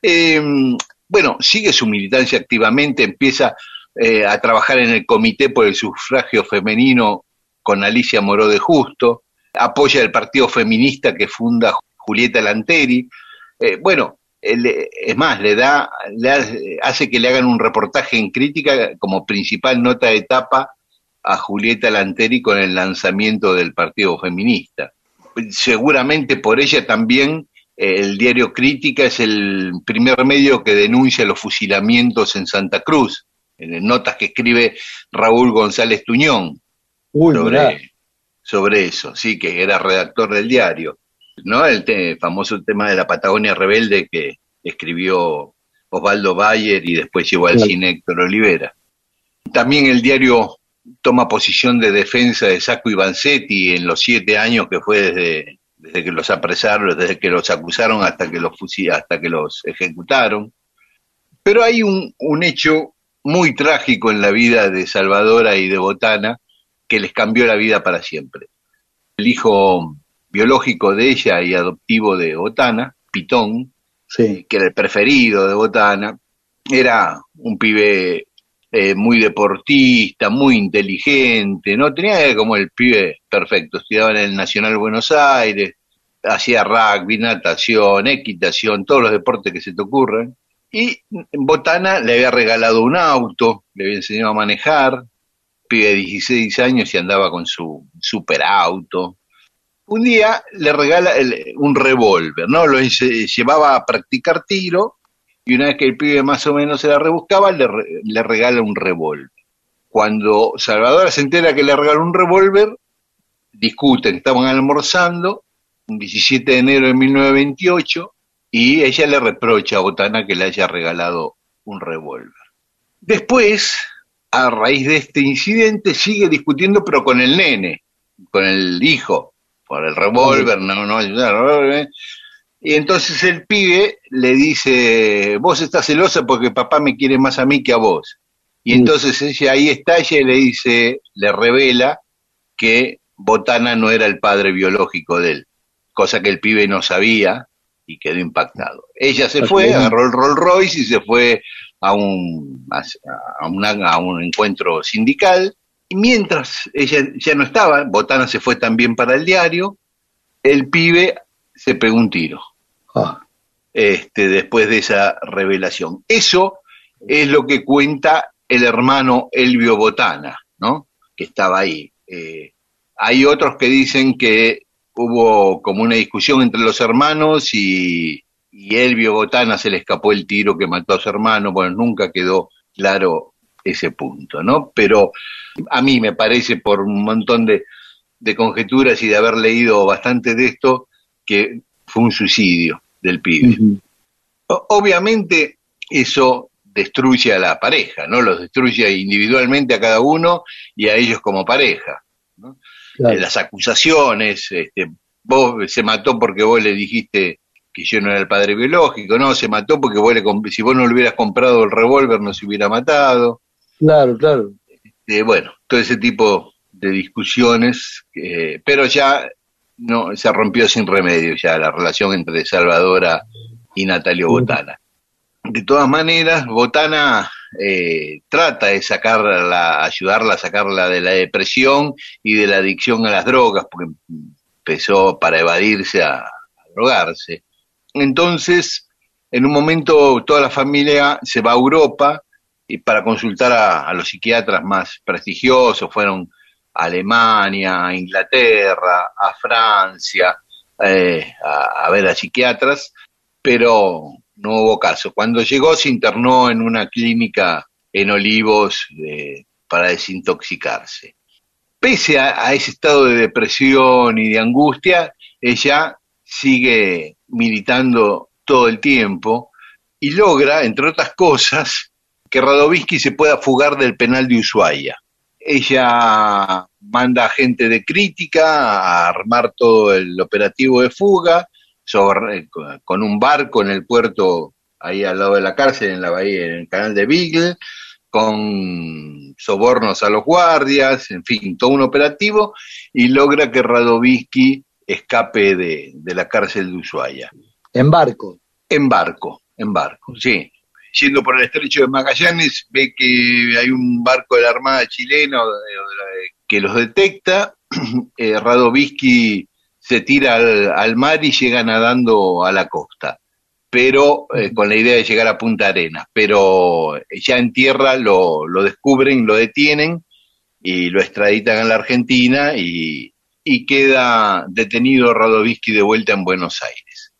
Eh, bueno, sigue su militancia activamente, empieza eh, a trabajar en el Comité por el Sufragio Femenino con Alicia Moró de Justo, apoya el partido feminista que funda Julieta Lanteri. Eh, bueno, es más, le da, le hace que le hagan un reportaje en crítica como principal nota de etapa a Julieta Lanteri con el lanzamiento del Partido Feminista. Seguramente por ella también el diario Crítica es el primer medio que denuncia los fusilamientos en Santa Cruz, en notas que escribe Raúl González Tuñón sobre, sobre, eso, sí, que era redactor del diario, ¿no? El famoso tema de la Patagonia Rebelde que escribió Osvaldo Bayer y después llevó al cine Héctor Olivera. También el diario toma posición de defensa de Sacco y Vanzetti en los siete años que fue desde, desde que los apresaron, desde que los acusaron hasta que los hasta que los ejecutaron. Pero hay un, un hecho muy trágico en la vida de Salvadora y de Botana que les cambió la vida para siempre. El hijo biológico de ella y adoptivo de Botana, Pitón, que era el preferido de Botana, era un pibe eh, muy deportista, muy inteligente, ¿no? Tenía como el pibe perfecto, estudiaba en el Nacional Buenos Aires, hacía rugby, natación, equitación, todos los deportes que se te ocurran. Y Botana le había regalado un auto, le había enseñado a manejar, pibe de 16 años y andaba con su super auto. Un día le regala un revólver, ¿no? Lo llevaba a practicar tiro y una vez que el pibe más o menos se la rebuscaba, le, le regala un revólver. Cuando Salvador se entera que le regala un revólver, discuten, estaban almorzando, un 17 de enero de 1928, y ella le reprocha a Botana que le haya regalado un revólver. Después, a raíz de este incidente, sigue discutiendo, pero con el nene, con el hijo, por el revólver, no, no, no, y entonces el pibe le dice, vos estás celosa porque papá me quiere más a mí que a vos. Y entonces ella ahí está, ella le dice, le revela que Botana no era el padre biológico de él, cosa que el pibe no sabía y quedó impactado. Ella se fue, agarró el Rolls Royce y se fue a un, a, a un encuentro sindical. Y mientras ella ya no estaba, Botana se fue también para el diario, el pibe se pegó un tiro. Ah. Este, después de esa revelación. Eso es lo que cuenta el hermano Elvio Botana, ¿no? Que estaba ahí. Eh, hay otros que dicen que hubo como una discusión entre los hermanos y, y Elvio Botana se le escapó el tiro que mató a su hermano. Bueno, nunca quedó claro ese punto, ¿no? Pero a mí me parece, por un montón de, de conjeturas y de haber leído bastante de esto, que fue un suicidio del pibe. Obviamente eso destruye a la pareja, ¿no? Los destruye individualmente a cada uno y a ellos como pareja. Eh, las acusaciones, este, vos se mató porque vos le dijiste que yo no era el padre biológico, no, se mató porque vos le, si vos no le hubieras comprado el revólver no se hubiera matado. Claro, claro. Este, bueno, todo ese tipo de discusiones, eh, pero ya no se rompió sin remedio ya la relación entre Salvadora y Natalio Botana. De todas maneras, Botana eh, trata de sacarla, ayudarla a sacarla de la depresión y de la adicción a las drogas, porque empezó para evadirse a, drogarse. Entonces, en un momento toda la familia se va a Europa y para consultar a, a los psiquiatras más prestigiosos, fueron Alemania, a Inglaterra, a Francia, eh, a, ver a psiquiatras, pero no hubo caso. Cuando llegó se internó en una clínica en Olivos eh, para desintoxicarse. Pese a, ese estado de depresión y de angustia, ella sigue militando todo el tiempo y logra, entre otras cosas, que Radovisky se pueda fugar del penal de Ushuaia. Ella manda gente de crítica a armar todo el operativo de fuga sobre, con un barco en el puerto ahí al lado de la cárcel, en la bahía, en el canal de Beagle, con sobornos a los guardias, en fin, todo un operativo, y logra que Radovisky escape de, de la cárcel de Ushuaia. En barco. En barco, en barco, sí. Yendo por el estrecho de Magallanes, ve que hay un barco de la Armada chilena que los detecta. Eh, Radovisky se tira al, al, mar y llega nadando a la costa, pero eh, con la idea de llegar a Punta Arenas. Pero ya en tierra lo, lo descubren, lo detienen y lo extraditan a la Argentina y, y queda detenido Radovisky de vuelta en Buenos Aires.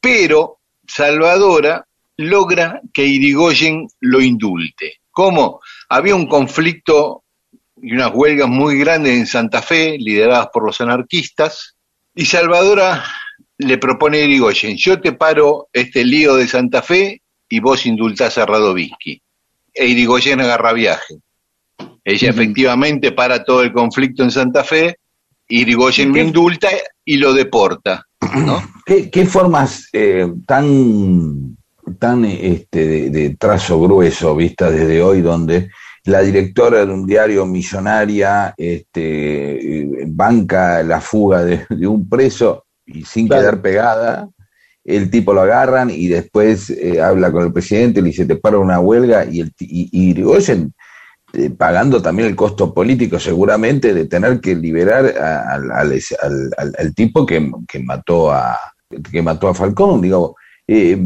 Pero Salvadora logra que Irigoyen lo indulte. ¿Cómo? Había un conflicto y unas huelgas muy grandes en Santa Fe, lideradas por los anarquistas, y Salvadora le propone a Irigoyen, yo te paro este lío de Santa Fe y vos indultás a Radovisky. E Irigoyen agarra viaje. Ella efectivamente para todo el conflicto en Santa Fe, Irigoyen lo indulta y lo deporta. ¿no? ¿Qué, qué formas eh, tan, tan este, de, de, trazo grueso vistas desde hoy, donde la directora de un diario millonaria este, banca la fuga de, de un preso y sin claro. quedar pegada, el tipo lo agarran y después eh, habla con el presidente, le dice, te paro una huelga y, el, y, y Irigoyen eh, pagando también el costo político seguramente de tener que liberar al, al, al, al tipo que, que, mató a que mató a Falcón, digo, eh,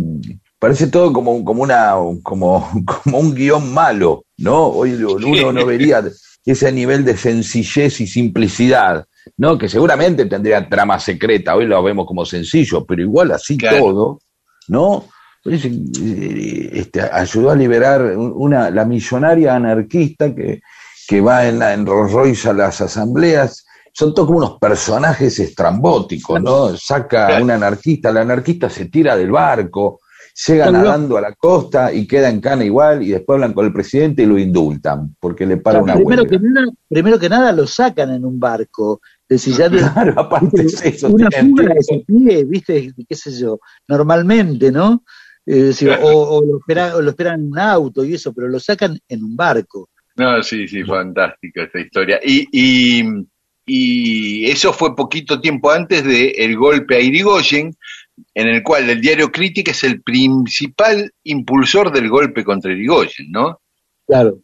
parece todo como, como una como, como un guion malo, ¿no? Hoy uno no vería ese nivel de sencillez y simplicidad, ¿no? Que seguramente tendría trama secreta, hoy lo vemos como sencillo, pero igual así claro. todo, ¿no? este, ayudó a liberar una, la millonaria anarquista que, que va en, la, en Rolls Royce a las asambleas. Son todos como unos personajes estrambóticos, ¿no? Saca a un anarquista, el anarquista se tira del barco, llega nadando a la costa y queda en cana igual y después hablan con el presidente y lo indultan porque le para una primero que, nada, primero que nada lo sacan en un barco. Es decir, ya claro, aparte es eso. Una fuga de ese pie, viste, qué sé yo, normalmente, ¿no? Es decir, o, o, lo espera, o, lo esperan en un auto y eso, pero lo sacan en un barco. No, sí, sí, fantástica esta historia. Y, y, y eso fue poquito tiempo antes del el golpe a Irigoyen, en el cual el diario Crítica es el principal impulsor del golpe contra Irigoyen, ¿no? Claro.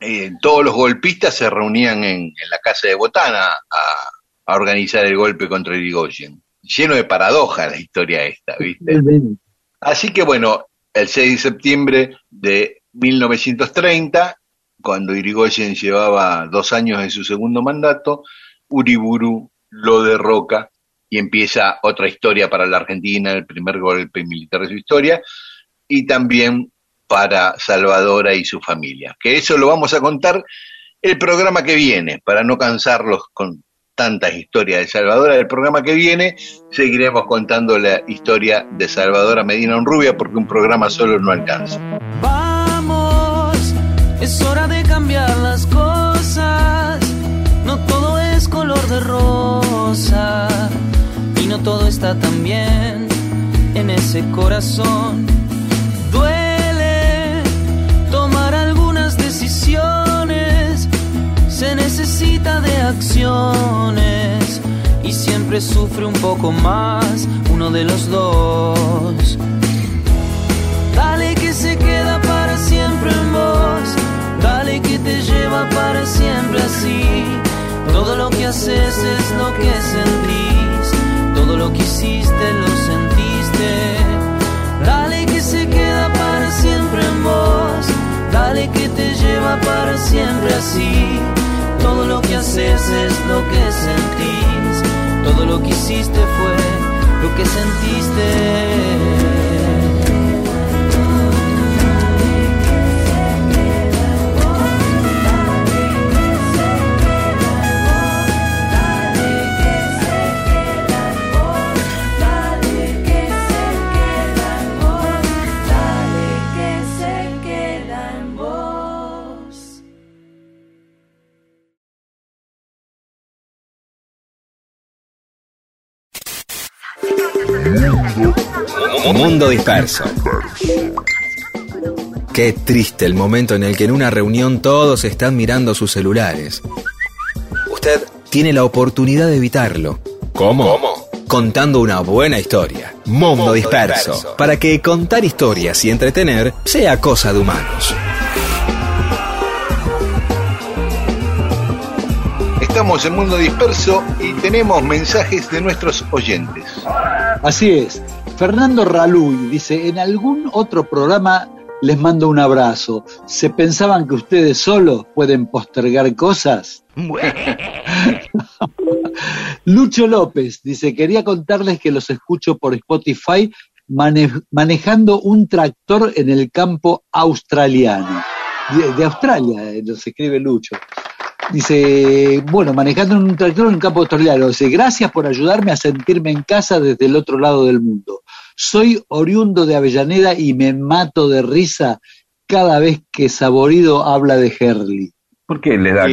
Eh, todos los golpistas se reunían en, en la casa de Botana a, a, organizar el golpe contra Irigoyen. Lleno de paradojas la historia esta, ¿viste? Así que bueno, el 6 de septiembre de 1930, cuando Irigoyen llevaba dos años en su segundo mandato, Uriburu lo derroca y empieza otra historia para la Argentina, el primer golpe militar de su historia, y también para Salvadora y su familia. Que eso lo vamos a contar el programa que viene, para no cansarlos con tantas historias de Salvadora. El programa que viene seguiremos contando la historia de Salvadora Medina Unrubia porque un programa solo no alcanza. Vamos, es hora de cambiar las cosas. No todo es color de rosa está tan bien en ese corazón. Duele tomar algunas decisiones se necesita de acciones y siempre sufre un poco más uno de los dos. Dale que se queda para siempre en vos, dale que te lleva para siempre así. Todo lo que haces es lo que sentís, todo lo que hiciste lo sentiste. Dale que se queda para siempre en vos, dale que te lleva para siempre así. Todo lo que haces es lo que sentís. Todo lo que hiciste fue lo que sentiste. Mundo Disperso. Qué triste el momento en el que en una reunión todos están mirando sus celulares. Usted tiene la oportunidad de evitarlo. ¿Cómo? Contando una buena historia. Mundo, disperso, Para que contar historias y entretener sea cosa de humanos. Estamos en Mundo Disperso y tenemos mensajes de nuestros oyentes. Así es. Fernando Raluy dice, en algún otro programa les mando un abrazo. ¿Se pensaban que ustedes solos pueden postergar cosas? Lucho López dice, quería contarles que los escucho por Spotify manejando un tractor en el campo australiano. De, Australia, eh, nos escribe Lucho. Dice, bueno, manejando un tractor en un campo australiano. Dice, gracias por ayudarme a sentirme en casa desde el otro lado del mundo. Soy oriundo de Avellaneda y me mato de risa cada vez que Saborido habla de Herley. ¿Por qué le da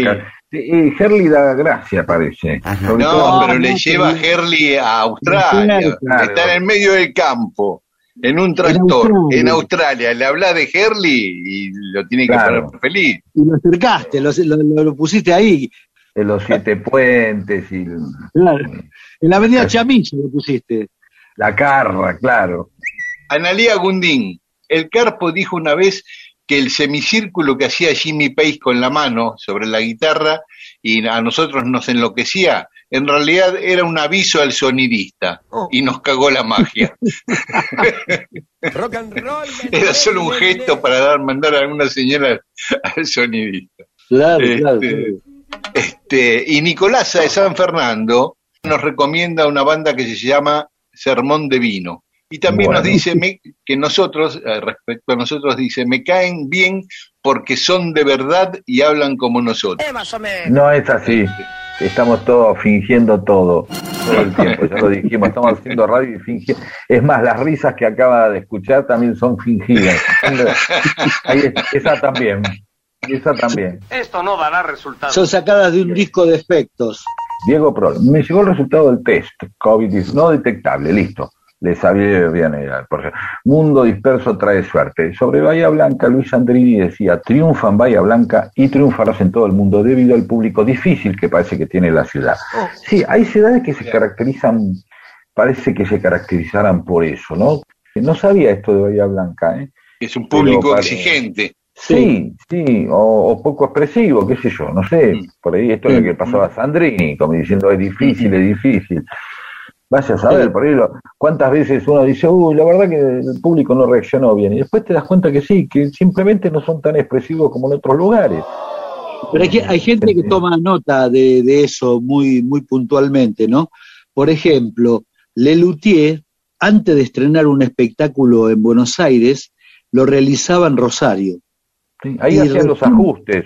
eh, Herley da gracia, parece. No, pero le lleva a Herley a Australia. Está en el medio del campo, en un tractor, en Australia. Le habla de Herley y lo tiene que poner feliz. Y lo acercaste, lo, pusiste ahí. En los siete puentes. y Claro. En la avenida Chamilla lo pusiste. La carra, claro. Analía Gundín. El Carpo dijo una vez que el semicírculo que hacía Jimmy Page con la mano sobre la guitarra y a nosotros nos enloquecía, en realidad era un aviso al sonidista oh. y nos cagó la magia. era solo un gesto para dar, mandar alguna señal al, sonidista. Claro, claro, este, este, y Nicolasa de San Fernando nos recomienda una banda que se llama Sermón de Vino. Y también nos dice que nosotros, eh, respecto a nosotros, dice, me caen bien porque son de verdad y hablan como nosotros. Eh, no es así. Estamos todos fingiendo todo, todo el tiempo, ya lo dijimos, estamos haciendo radio y fingiendo. Es más, las risas que acaba de escuchar también son fingidas. esa también, esa también. Esto no dará resultados. Son sacadas de un disco de efectos. Diego Pro, me llegó el resultado del test, COVID no detectable, listo le sabía bien Por Mundo disperso trae suerte. Sobre Bahía Blanca, Luis Andrini decía, triunfan Bahía Blanca y triunfarás en todo el mundo debido al público difícil que parece que tiene la ciudad. Oh. Sí, hay ciudades que se caracterizan, parece que se caracterizaran por eso, ¿no? No sabía esto de Bahía Blanca, ¿eh? Es un público exigente. Sí, sí, o, poco expresivo, qué sé yo, no sé, mm. por ahí esto es lo que pasaba a Sandrini, como diciendo es difícil, es difícil. Vaya a saber, por ahí cuántas veces uno dice, uy, la verdad que el público no reaccionó bien, y después te das cuenta que sí, que simplemente no son tan expresivos como en otros lugares. Pero hay, hay gente que toma nota de, de, eso muy, muy puntualmente, ¿no? Por ejemplo, Lelutier, antes de estrenar un espectáculo en Buenos Aires, lo realizaba en Rosario. Ahí hacían los ajustes.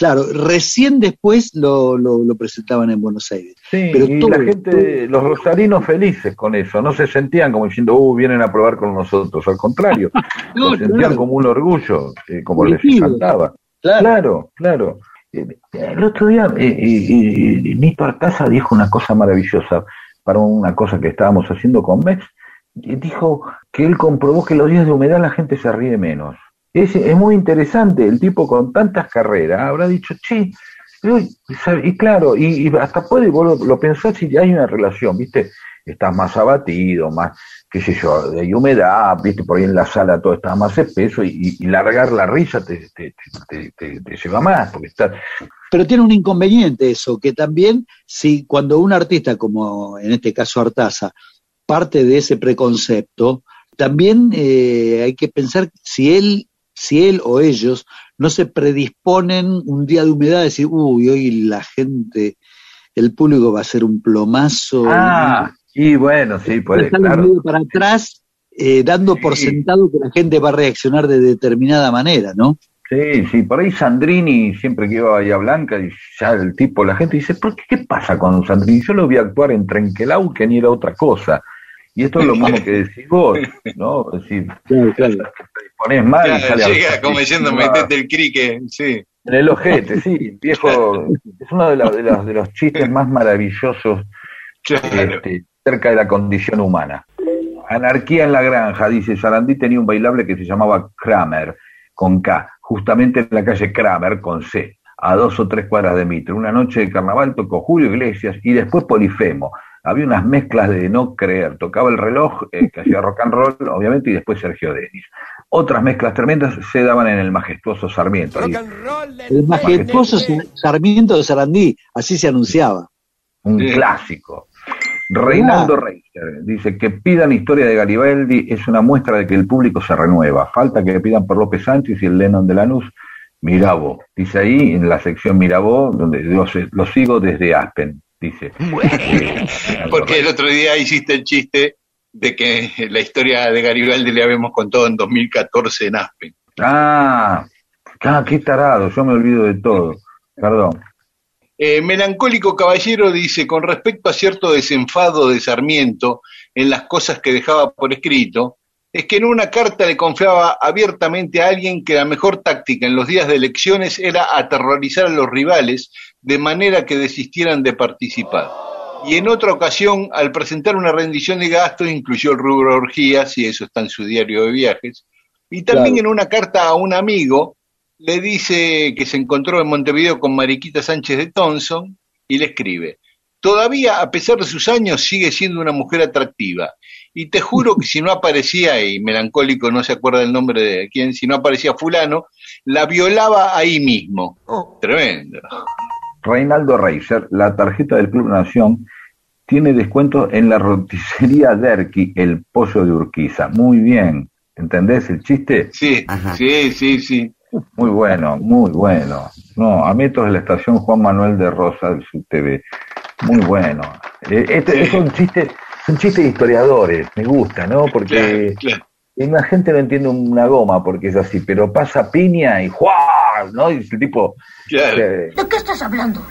Claro, recién después lo, lo, presentaban en Buenos Aires. Sí, Pero y la gente, los rosarinos felices con eso, no se sentían como diciendo, uh, vienen a probar con nosotros, al contrario, lo sentían como un orgullo, eh, como les encantaba. Claro, claro. Eh, el otro día, eh, Nito Artaza dijo una cosa maravillosa para una cosa que estábamos haciendo con Mex, dijo que él comprobó que los días de humedad la gente se ríe menos. Es, es muy interesante, el tipo con tantas carreras habrá dicho, che, y claro, y, hasta puede, vos lo, pensás si hay una relación, ¿viste? Estás más abatido, más, qué sé yo, hay humedad, ¿viste? Por ahí en la sala todo está más espeso y, largar la risa te, te, te, te, lleva más, porque está... Pero tiene un inconveniente eso, que también si cuando un artista, como en este caso Artaza, parte de ese preconcepto, también eh, hay que pensar si él si él o ellos no se predisponen un día de humedad a decir, uy, hoy la gente, el público va a ser un plomazo. Ah, y bueno, sí, puede estar para atrás, eh, dando por sentado que la gente va a reaccionar de determinada manera, ¿no? Sí, sí, por ahí Sandrini, siempre que iba a Bahía Blanca, y ya el tipo, la gente dice, ¿por qué, qué pasa con Sandrini? Yo lo vi actuar en Trenquelau, que ni era otra cosa. Y esto es lo mismo que decís vos, ¿no? Es decir, claro, claro. pones mal y sale Llega como diciendo, metete el crique, sí. En el ojete, sí, viejo. Es uno de, los, de los chistes más maravillosos este, cerca de la condición humana. Anarquía en la granja, dice Sarandí tenía un bailable que se llamaba Kramer, con K, justamente en la calle Kramer, con C, a dos o tres cuadras de Mitre. Una noche de carnaval tocó Julio Iglesias y después Polifemo. Había unas mezclas de no creer. Tocaba el reloj, eh, que hacía rock and roll, obviamente, y después Sergio Denis. Otras mezclas tremendas se daban en el majestuoso Sarmiento. ahí. El majestuoso Sarmiento de Sarandí, así se anunciaba. un Sí. clásico. Reinaldo Reicher dice que pidan historia de Garibaldi es una muestra de que el público se renueva. Falta que pidan por López Sánchez y el Lennon de Lanús. Mirabó, dice ahí en la sección Mirabó, donde yo se- lo sigo desde Aspen, dice. Eh, Porque el otro día hiciste el chiste de que la historia de Garibaldi le habíamos contado en 2014 en Aspen. Ah, ah, qué tarado, yo me olvido de todo. Perdón. Eh, Melancólico Caballero dice, con respecto a cierto desenfado de Sarmiento en las cosas que dejaba por escrito, es que en una carta le confiaba abiertamente a alguien que la mejor táctica en los días de elecciones era aterrorizar a los rivales de manera que desistieran de participar. Y en otra ocasión, al presentar una rendición de gastos, incluyó el rubro orgías, y eso está en su diario de viajes, y también Claro. en una carta a un amigo, le dice que se encontró en Montevideo con Mariquita Sánchez de Thompson y le escribe, todavía a pesar de sus años sigue siendo una mujer atractiva y te juro que si no aparecía, y melancólico no se acuerda el nombre de quién, si no aparecía fulano, la violaba ahí mismo. Tremendo. Reinaldo Reiser, la tarjeta del Club Nación tiene descuento en la roticería Derqui, el pollo de Urquiza. Muy bien. ¿Entendés el chiste? Sí, Ajá. sí, sí, sí. Muy bueno, muy bueno. No, a metros de la estación Juan Manuel de Rosa del SubTV. Muy bueno. Eh, Este es un chiste, es un chiste de historiadores, me gusta, ¿no? Porque Claro, claro. la gente no entiende una goma porque es así, pero pasa piña y ¡juá! ¿No? Y el tipo claro. eh, ¿De qué estás hablando?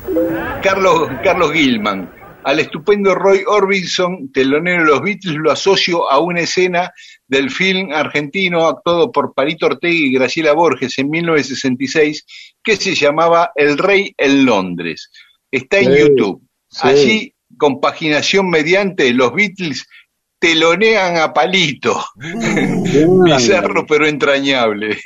Carlos, Carlos Gilman. Al estupendo Roy Orbison, telonero de los Beatles, lo asocio a una escena del film argentino actuado por Parito Ortega y Graciela Borges en 1966 que se llamaba El Rey en Londres. Está en Sí, YouTube. sí. Allí, compaginación mediante, los Beatles telonean a Palito. Bizarro pero entrañable.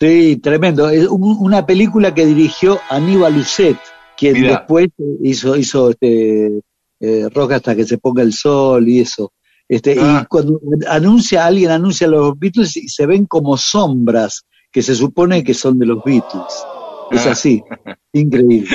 Sí, tremendo. Es un- una película que dirigió Aníbal Lucet, quien Mirá. después hizo, hizo este, eh, Roca hasta que se ponga el sol y eso. Este, Ah. Y cuando anuncia, alguien anuncia a los Beatles y se ven como sombras que se supone que son de los Beatles. Es Ah. así, increíble.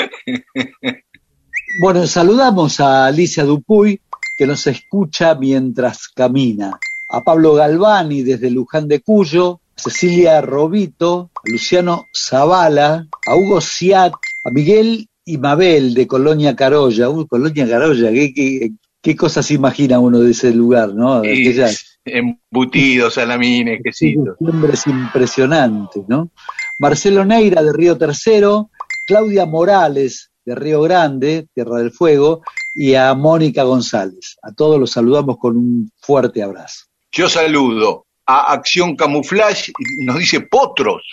Bueno, saludamos a Alicia Dupuy, que nos escucha mientras camina. A Pablo Galvani desde Luján de Cuyo, Cecilia Robito, a Luciano Zavala, a Hugo Ciat, a Miguel y Mabel de Colonia Carolla. Uy, Colonia Carolla, ¿qué, qué, qué cosas imagina uno de ese lugar, ¿no? Aquella- embutidos, salamines, quesitos. Nombres impresionantes, ¿no? Marcelo Neira de Río Tercero, Claudia Morales de Río Grande, Tierra del Fuego, y a Mónica González. A todos los saludamos con un fuerte abrazo. Yo saludo a Acción Camuflaje, nos dice Potros,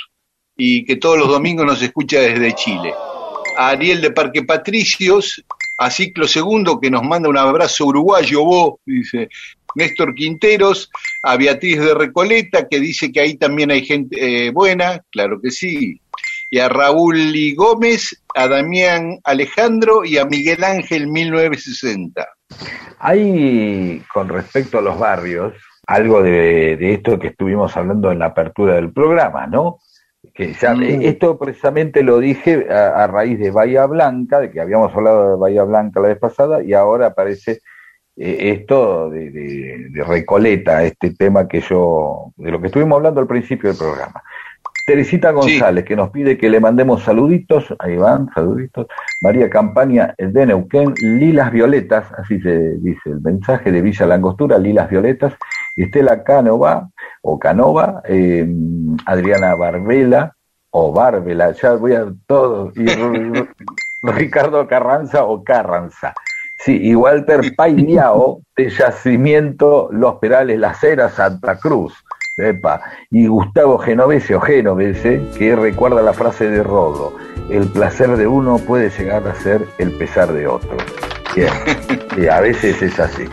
y que todos los domingos nos escucha desde Chile. A Ariel de Parque Patricios, a Ciclo Segundo, que nos manda un abrazo uruguayo, vos, dice Néstor Quinteros, a Beatriz de Recoleta, que dice que ahí también hay gente eh, buena, claro que sí. Y a Raúl y Gómez, a Damián Alejandro y a Miguel Ángel 1960. Hay, con respecto a los barrios, algo de, de esto que estuvimos hablando en la apertura del programa, ¿no? Que ya- eh, Esto precisamente lo dije a, a raíz de Bahía Blanca, de que habíamos hablado de Bahía Blanca la vez pasada, y ahora aparece eh, esto de, de- de Recoleta, este tema que yo, de lo que estuvimos hablando al principio del programa. Teresita González, que nos pide que le mandemos saluditos, ahí van, saluditos. María Campaña de Neuquén, Lilas Violetas, así se dice el mensaje de Villa Langostura, Lilas Violetas, Estela Canova, o Canova, eh, Adriana Barbela, o Barbela, ya voy a todo, y Ricardo Carranza o Carranza. Sí, y Walter Pailiao, de Yacimiento Los Perales, Las Heras, Santa Cruz. Epa. Y Gustavo Genovese o Genovese, que recuerda la frase de Rodo, el placer de uno puede llegar a ser el pesar de otro. Bien, y a veces es así.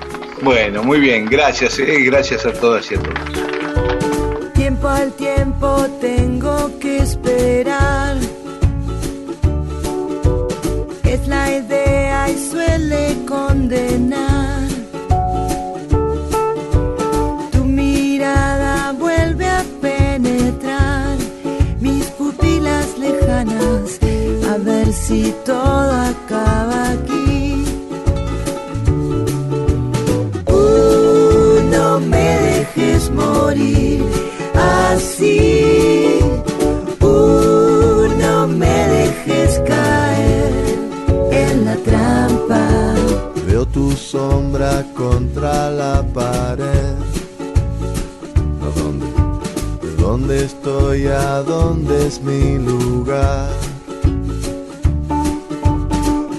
Bueno, muy bien, gracias, eh, gracias a todas y a todos. Tiempo al tiempo tengo que esperar. Es la idea y suele condenar. Tu mirada vuelve a penetrar mis pupilas lejanas. A ver si todo acaba dónde es mi lugar?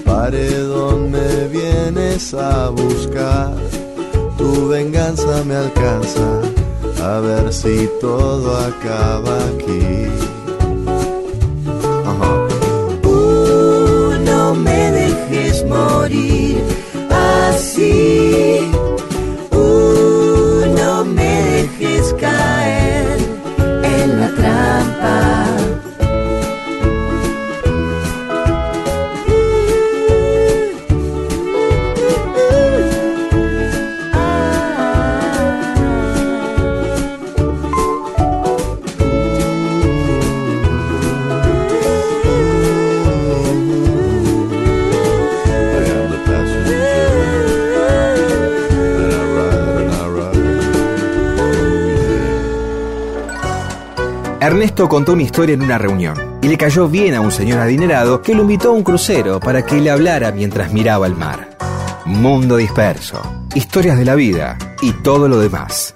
Paredón me vienes a buscar. Tu venganza me alcanza. A ver si todo acaba aquí. Ernesto contó una historia en una reunión y le cayó bien a un señor adinerado que lo invitó a un crucero para que le hablara mientras miraba el mar. Mundo disperso, historias de la vida y todo lo demás.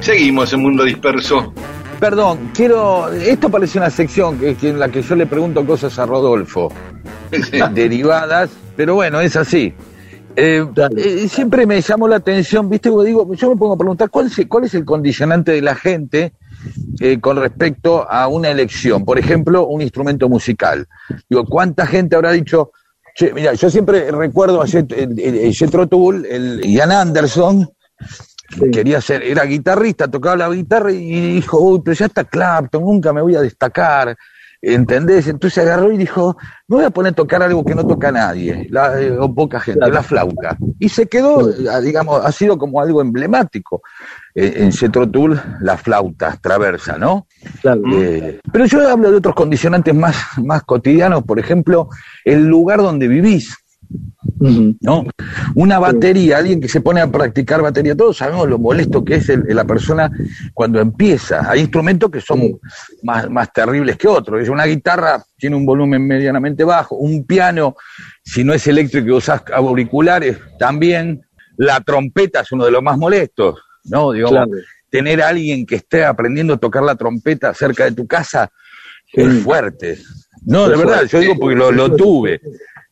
Seguimos en Mundo Disperso. Perdón, quiero. Esto parece una sección que, que en la que yo le pregunto cosas a Rodolfo, derivadas, pero bueno, es así. Eh, eh, siempre me llamó la atención, ¿viste? Porque digo, yo me pongo a preguntar cuál es, cuál es el condicionante de la gente eh, con respecto a una elección. Por ejemplo, un instrumento musical. Digo, ¿cuánta gente habrá dicho, che, mira, yo siempre recuerdo a Jethro Tull, el Ian Anderson, Sí. quería ser, era guitarrista, tocaba la guitarra y dijo, uy, pero ya está Clapton, nunca me voy a destacar, ¿entendés? Entonces agarró y dijo, me voy a poner a tocar algo que no toca nadie, la- eh, o poca gente, Claro. la flauta. Y se quedó, digamos, ha sido como algo emblemático eh, en Jethro Tull, la flauta traversa, ¿no? Claro. Eh, pero yo hablo de otros condicionantes más, más cotidianos, por ejemplo, el lugar donde vivís. ¿No? Una batería, alguien que se pone a practicar batería, todos sabemos lo molesto que es el- la persona cuando empieza. Hay instrumentos que son más, más terribles que otros. Es Una guitarra tiene un volumen medianamente bajo, un piano, si no es eléctrico y usas auriculares, también. La trompeta es uno de los más molestos, ¿no? Digamos, Claro. tener a alguien que esté aprendiendo a tocar la trompeta cerca de tu casa es fuerte. No, de verdad, yo digo porque lo, lo tuve.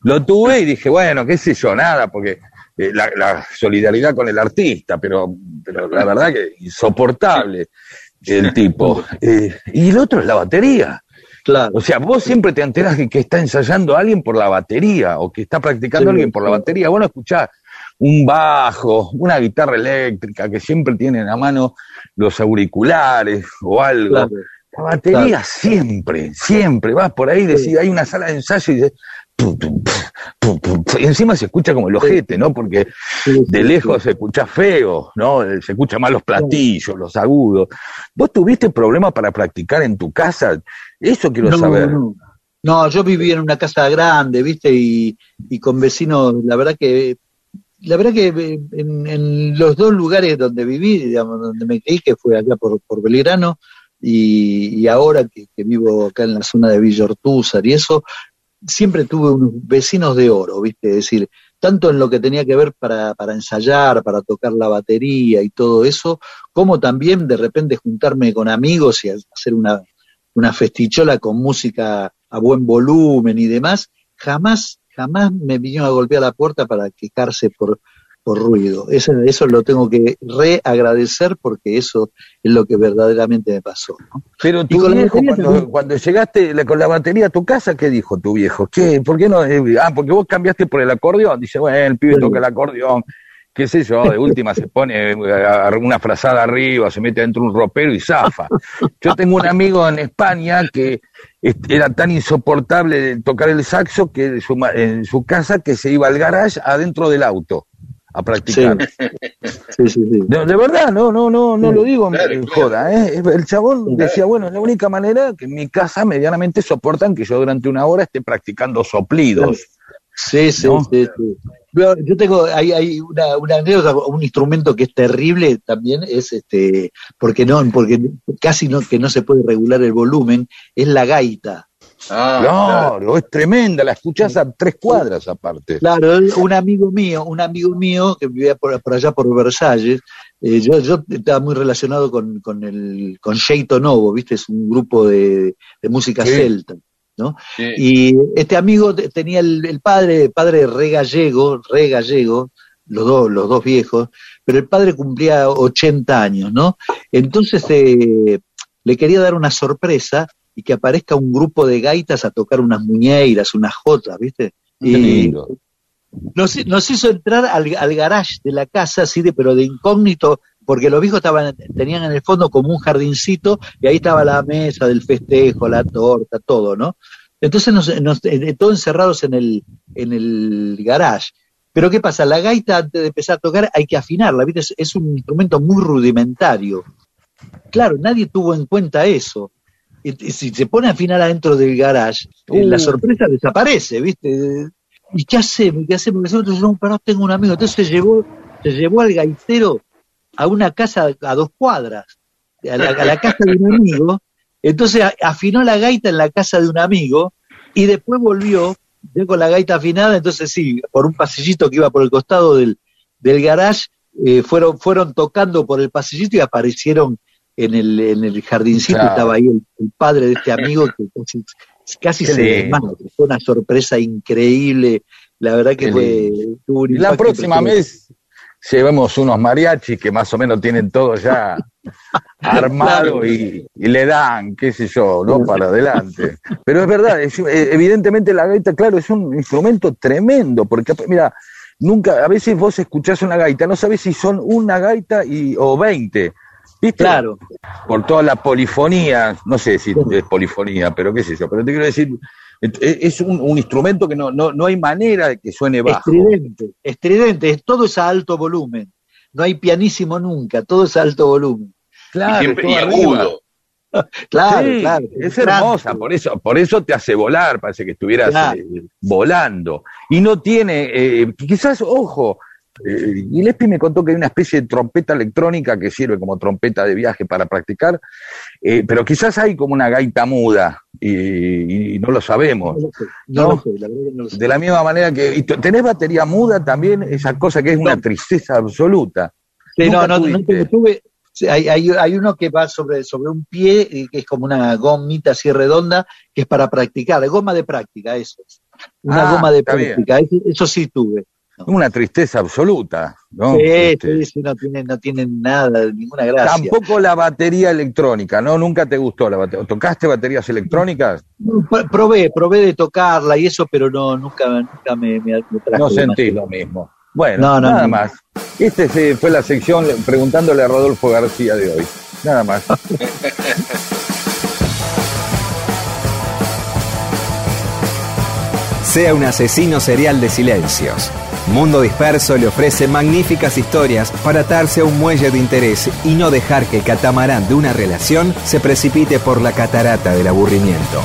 Lo tuve y dije, bueno, qué sé yo, nada, porque eh, la, la solidaridad con el artista, pero, pero la verdad que insoportable el tipo. Eh, y el otro es la batería. Claro. O sea, vos siempre te enterás de que está ensayando alguien por la batería o que está practicando Sí, alguien por la batería. Bueno, escuchás un bajo, una guitarra eléctrica que siempre tienen a mano los auriculares o algo. Claro. La batería siempre, siempre. Vas por ahí decís, hay una sala de ensayo y dices, pum, pum, pum, pum, pum. y encima se escucha como el ojete, ¿no? Porque de lejos se escucha feo, ¿no? Se escucha más los platillos, los agudos. ¿Vos tuviste problemas para practicar en tu casa? Eso quiero no, saber. No. No, yo vivía en una casa grande, ¿viste? Y, y con vecinos, la verdad que la verdad que eh, en, en los dos lugares donde viví, digamos, donde me crié, que fue acá por, por Belgrano, y, y ahora que, que vivo acá en la zona de Villa Ortúzar y eso, siempre tuve unos vecinos de oro, ¿viste? Es decir, tanto en lo que tenía que ver para, para ensayar, para tocar la batería y todo eso, como también de repente juntarme con amigos y hacer una, una festichola con música a buen volumen y demás, jamás, jamás me vinieron a golpear la puerta para quejarse por, por ruido. Eso, eso lo tengo que reagradecer porque eso es lo que verdaderamente me pasó. ¿no? Pero tu viejo, cuando, llegaste la- con la batería a tu casa, ¿qué dijo tu viejo? ¿Qué? ¿Por qué no? Eh, ah, porque vos cambiaste por el acordeón. Dice, bueno, el pibe toca el acordeón, qué sé yo, de última se pone eh, una frazada arriba, se mete dentro de un ropero y zafa. Yo tengo un amigo en España que era tan insoportable de tocar el saxo que en su, ma- en su casa que se iba al garage adentro del auto a practicar. Sí, sí, sí. De, de verdad, no, no, no, no Sí, lo digo en- claro, en claro. joda, ¿eh? El chabón decía, bueno, es la única manera que en mi casa medianamente soportan que yo durante una hora esté practicando soplidos. Sí, sí, ¿No? sí, sí. Yo, yo tengo, hay, hay una, una anécdota, un instrumento que es terrible también, es este, porque no, porque casi no, que no se puede regular el volumen, es la gaita. Ah, Claro, es tremenda, la escuchás a tres cuadras aparte. Claro, un amigo mío, un amigo mío que vivía por, por allá por Versalles, eh, yo, yo estaba muy relacionado con, con el con Sheito Novo, ¿viste? Es un grupo de, de música Sí. celta, ¿no? sí. Y este amigo te- tenía el, el padre, padre re gallego, re gallego, los dos, los dos viejos, pero el padre cumplía 80 años, ¿no? Entonces eh, le quería dar una sorpresa y que aparezca un grupo de gaitas a tocar unas muñeiras, unas jotas, ¿viste? Y nos, nos hizo entrar al, al garage de la casa, así de, pero de incógnito, porque los viejos estaban, tenían en el fondo como un jardincito, y ahí estaba la mesa del festejo, la torta, todo, ¿no? Entonces nos, nos- eh, todos encerrados en el, en el garage. Pero ¿qué pasa? La gaita antes de empezar a tocar hay que afinarla, ¿viste? Es, es un instrumento muy rudimentario. Claro, nadie tuvo en cuenta eso. Si se pone a afinar adentro del garage, eh, la Uh. sorpresa desaparece, ¿viste? ¿Y qué hacemos? ¿Qué hacemos? Entonces, no, pero tengo un amigo. Entonces se llevó, se llevó al gaitero a una casa a dos cuadras, a la, a la casa de un amigo. Entonces afinó la gaita en la casa de un amigo y después volvió ya con la gaita afinada. Entonces sí, por un pasillito que iba por el costado del, del garage, eh, fueron, fueron tocando por el pasillito y aparecieron en el, en el jardincito. Claro. Estaba ahí el, el padre de este amigo que casi, casi se desmayó. Fue una sorpresa increíble. La verdad que fue. tuvo un la próxima impresionante. vez llevemos unos mariachis que más o menos tienen todo ya armado y, y le dan, qué sé yo, ¿no? Para adelante. Pero es verdad, es- eh, evidentemente la gaita, claro, es un instrumento tremendo, porque mira, nunca, a veces vos escuchás una gaita, no sabés si son una gaita y, o veinte. ¿Viste? Claro, por toda la polifonía, no sé si es polifonía, pero qué sé yo, pero te quiero decir, es es un, un instrumento que no, no, no hay manera de que suene bajo. estridente, estridente, es- todo es a alto volumen. No hay pianísimo nunca, todo es a alto volumen. Y, Claro, siempre, y agudo. Claro, Sí, claro. es hermosa, por eso, por eso te hace volar, parece que estuvieras Claro. eh, volando. Y no tiene, eh, quizás, ojo, eh, Gillespie me contó que hay una especie de trompeta electrónica que sirve como trompeta de viaje para practicar, eh, pero quizás hay como una gaita muda y, y no lo sabemos. No lo sé, no No. lo sé, la verdad que no lo sé. De la misma manera que. y ¿Tenés batería muda también? Esa cosa que es una tristeza absoluta. Sí, no, no, tuve- hay, hay, hay uno que va sobre, sobre un pie, y que es como una gomita así redonda, que es para practicar, goma de práctica, eso es. Una Ah, goma de bien. práctica, eso, eso sí tuve. Una tristeza absoluta. ¿no? sí, Este, sí, sí, no tienen, no tienen nada, ninguna gracia. Tampoco la batería electrónica, ¿no? Nunca te gustó la batería. ¿Tocaste baterías electrónicas? Probé, probé de tocarla y eso, pero no, nunca, nunca me, me, me trajo No sentís lo mismo. Bueno, No, no, nada no. más. Esta fue la sección preguntándole a Rodolfo García de hoy. Nada más. Sea un asesino serial de silencios. Mundo Disperso le ofrece magníficas historias para atarse a un muelle de interés y no dejar que el catamarán de una relación se precipite por la catarata del aburrimiento.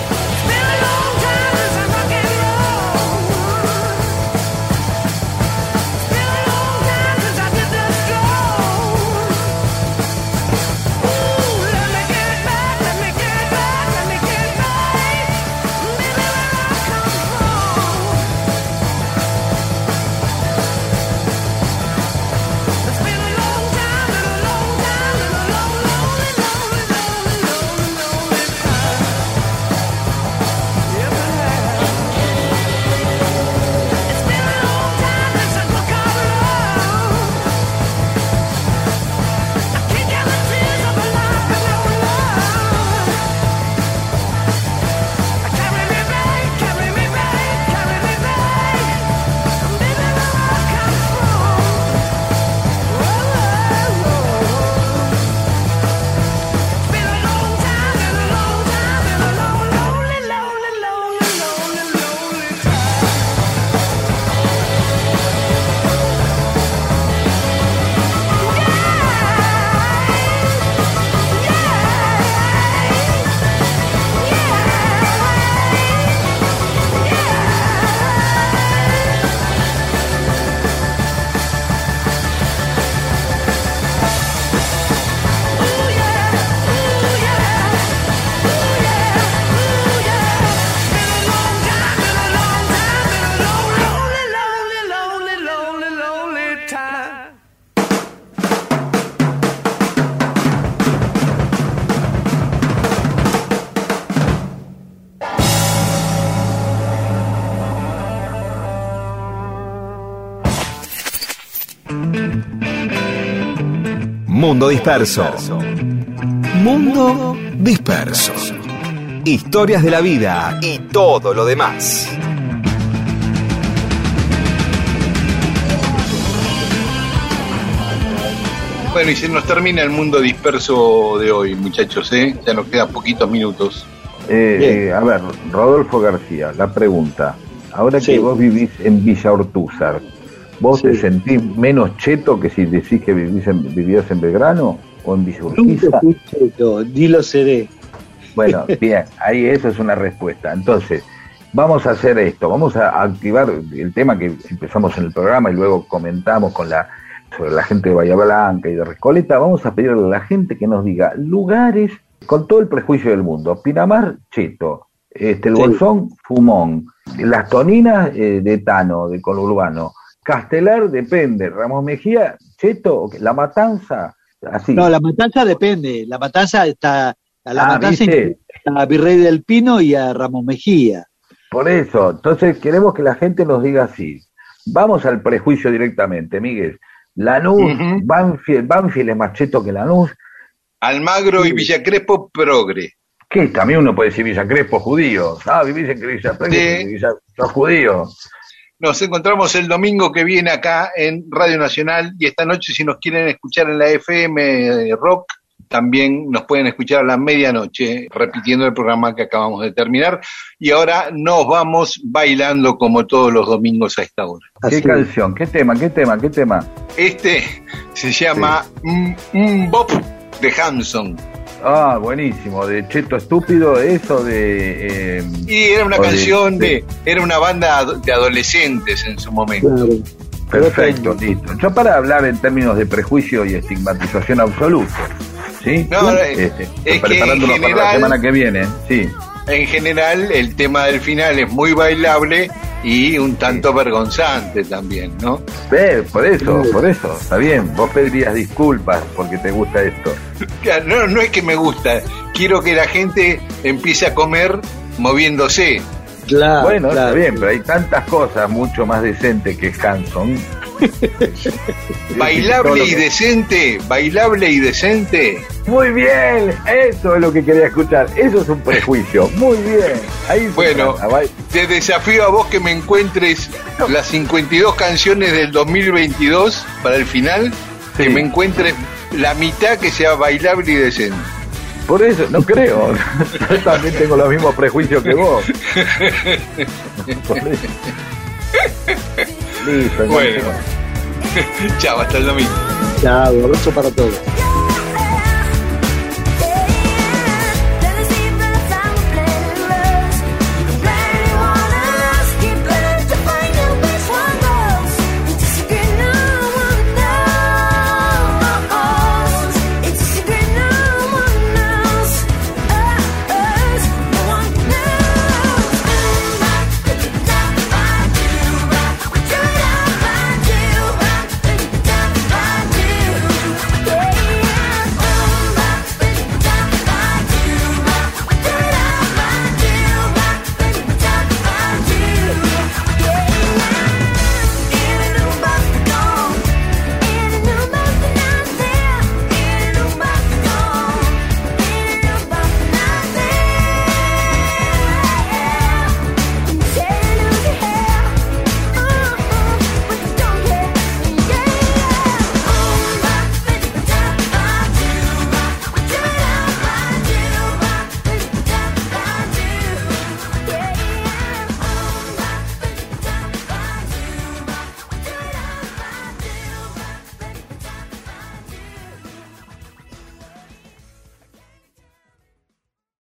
Mundo Disperso. Mundo Disperso. Historias de la vida y todo lo demás. Bueno, y se nos termina el mundo disperso de hoy, muchachos, ¿eh? Ya nos quedan poquitos minutos. Eh, eh, a ver, Rodolfo García, la pregunta. Ahora Sí. que vos vivís en Villa Ortúzar, ¿vos Sí. te sentís menos cheto que si decís que vivís en, vivías en Belgrano o en Villa Nunca fui cheto, ni lo seré. Bueno, bien, ahí eso es una respuesta. Entonces, vamos a hacer esto, vamos a activar el tema que empezamos en el programa y luego comentamos con la sobre la gente de Bahía Blanca y de Recoleta, vamos a pedirle a la gente que nos diga lugares con todo el prejuicio del mundo. Pinamar, cheto. Este, el Sí. Bolsón, fumón. Las toninas eh, de Tano, de conurbano. Castelar, depende. Ramos Mejía, cheto. La Matanza, así. No, la matanza depende. La matanza está. A la Ah, matanza a Virrey del Pino y a Ramón Mejía. Por eso, entonces queremos que la gente nos diga así. Vamos al prejuicio directamente, Miguel. Lanús, Ujú. Banfield, Banfield es más cheto que Lanús. Almagro y Villa Crespo, progre. ¿Qué? También uno puede decir Villa Crespo, judío. Ah, vivís en Villa Crespo, Sí. Villa, sos judío. Nos encontramos el domingo que viene acá en Radio Nacional y esta noche si nos quieren escuchar en la FM Rock, también nos pueden escuchar a la medianoche repitiendo el programa que acabamos de terminar. Y ahora nos vamos bailando como todos los domingos a esta hora. ¿Qué Así. canción? ¿Qué tema? ¿Qué tema? ¿Qué tema? Este se llama Mm Bop de Hanson. Ah, buenísimo. De Cheto Estúpido, eso de... eh, Y era una de- canción de, era una banda de adolescentes en su momento. Claro. Perfecto, listo. Yo para hablar en términos de prejuicio y estigmatización absoluto. ¿Sí? No, Este, es preparándonos para la semana que viene. Sí. En general, el tema del final es muy bailable y un tanto vergonzante también, ¿no? Ve, por eso, por eso, está bien. Vos pedirías disculpas porque te gusta esto. No, no es que me gusta, quiero que la gente empiece a comer moviéndose. Claro, bueno, claro. está bien, pero hay tantas cosas mucho más decentes que Hanson. Bailable y de decente, bailable y decente. Muy bien, eso es lo que quería escuchar. Eso es un prejuicio. Muy bien. Ahí Bueno. Te desafío a vos que me encuentres las 52 canciones del 2022 para el final, que me encuentres la mitad que sea bailable y decente. Por eso, no creo. Yo también tengo los mismos prejuicios que vos. Por eso. Listo, Bueno. Chao, hasta el domingo. Chao, abrazo para todos.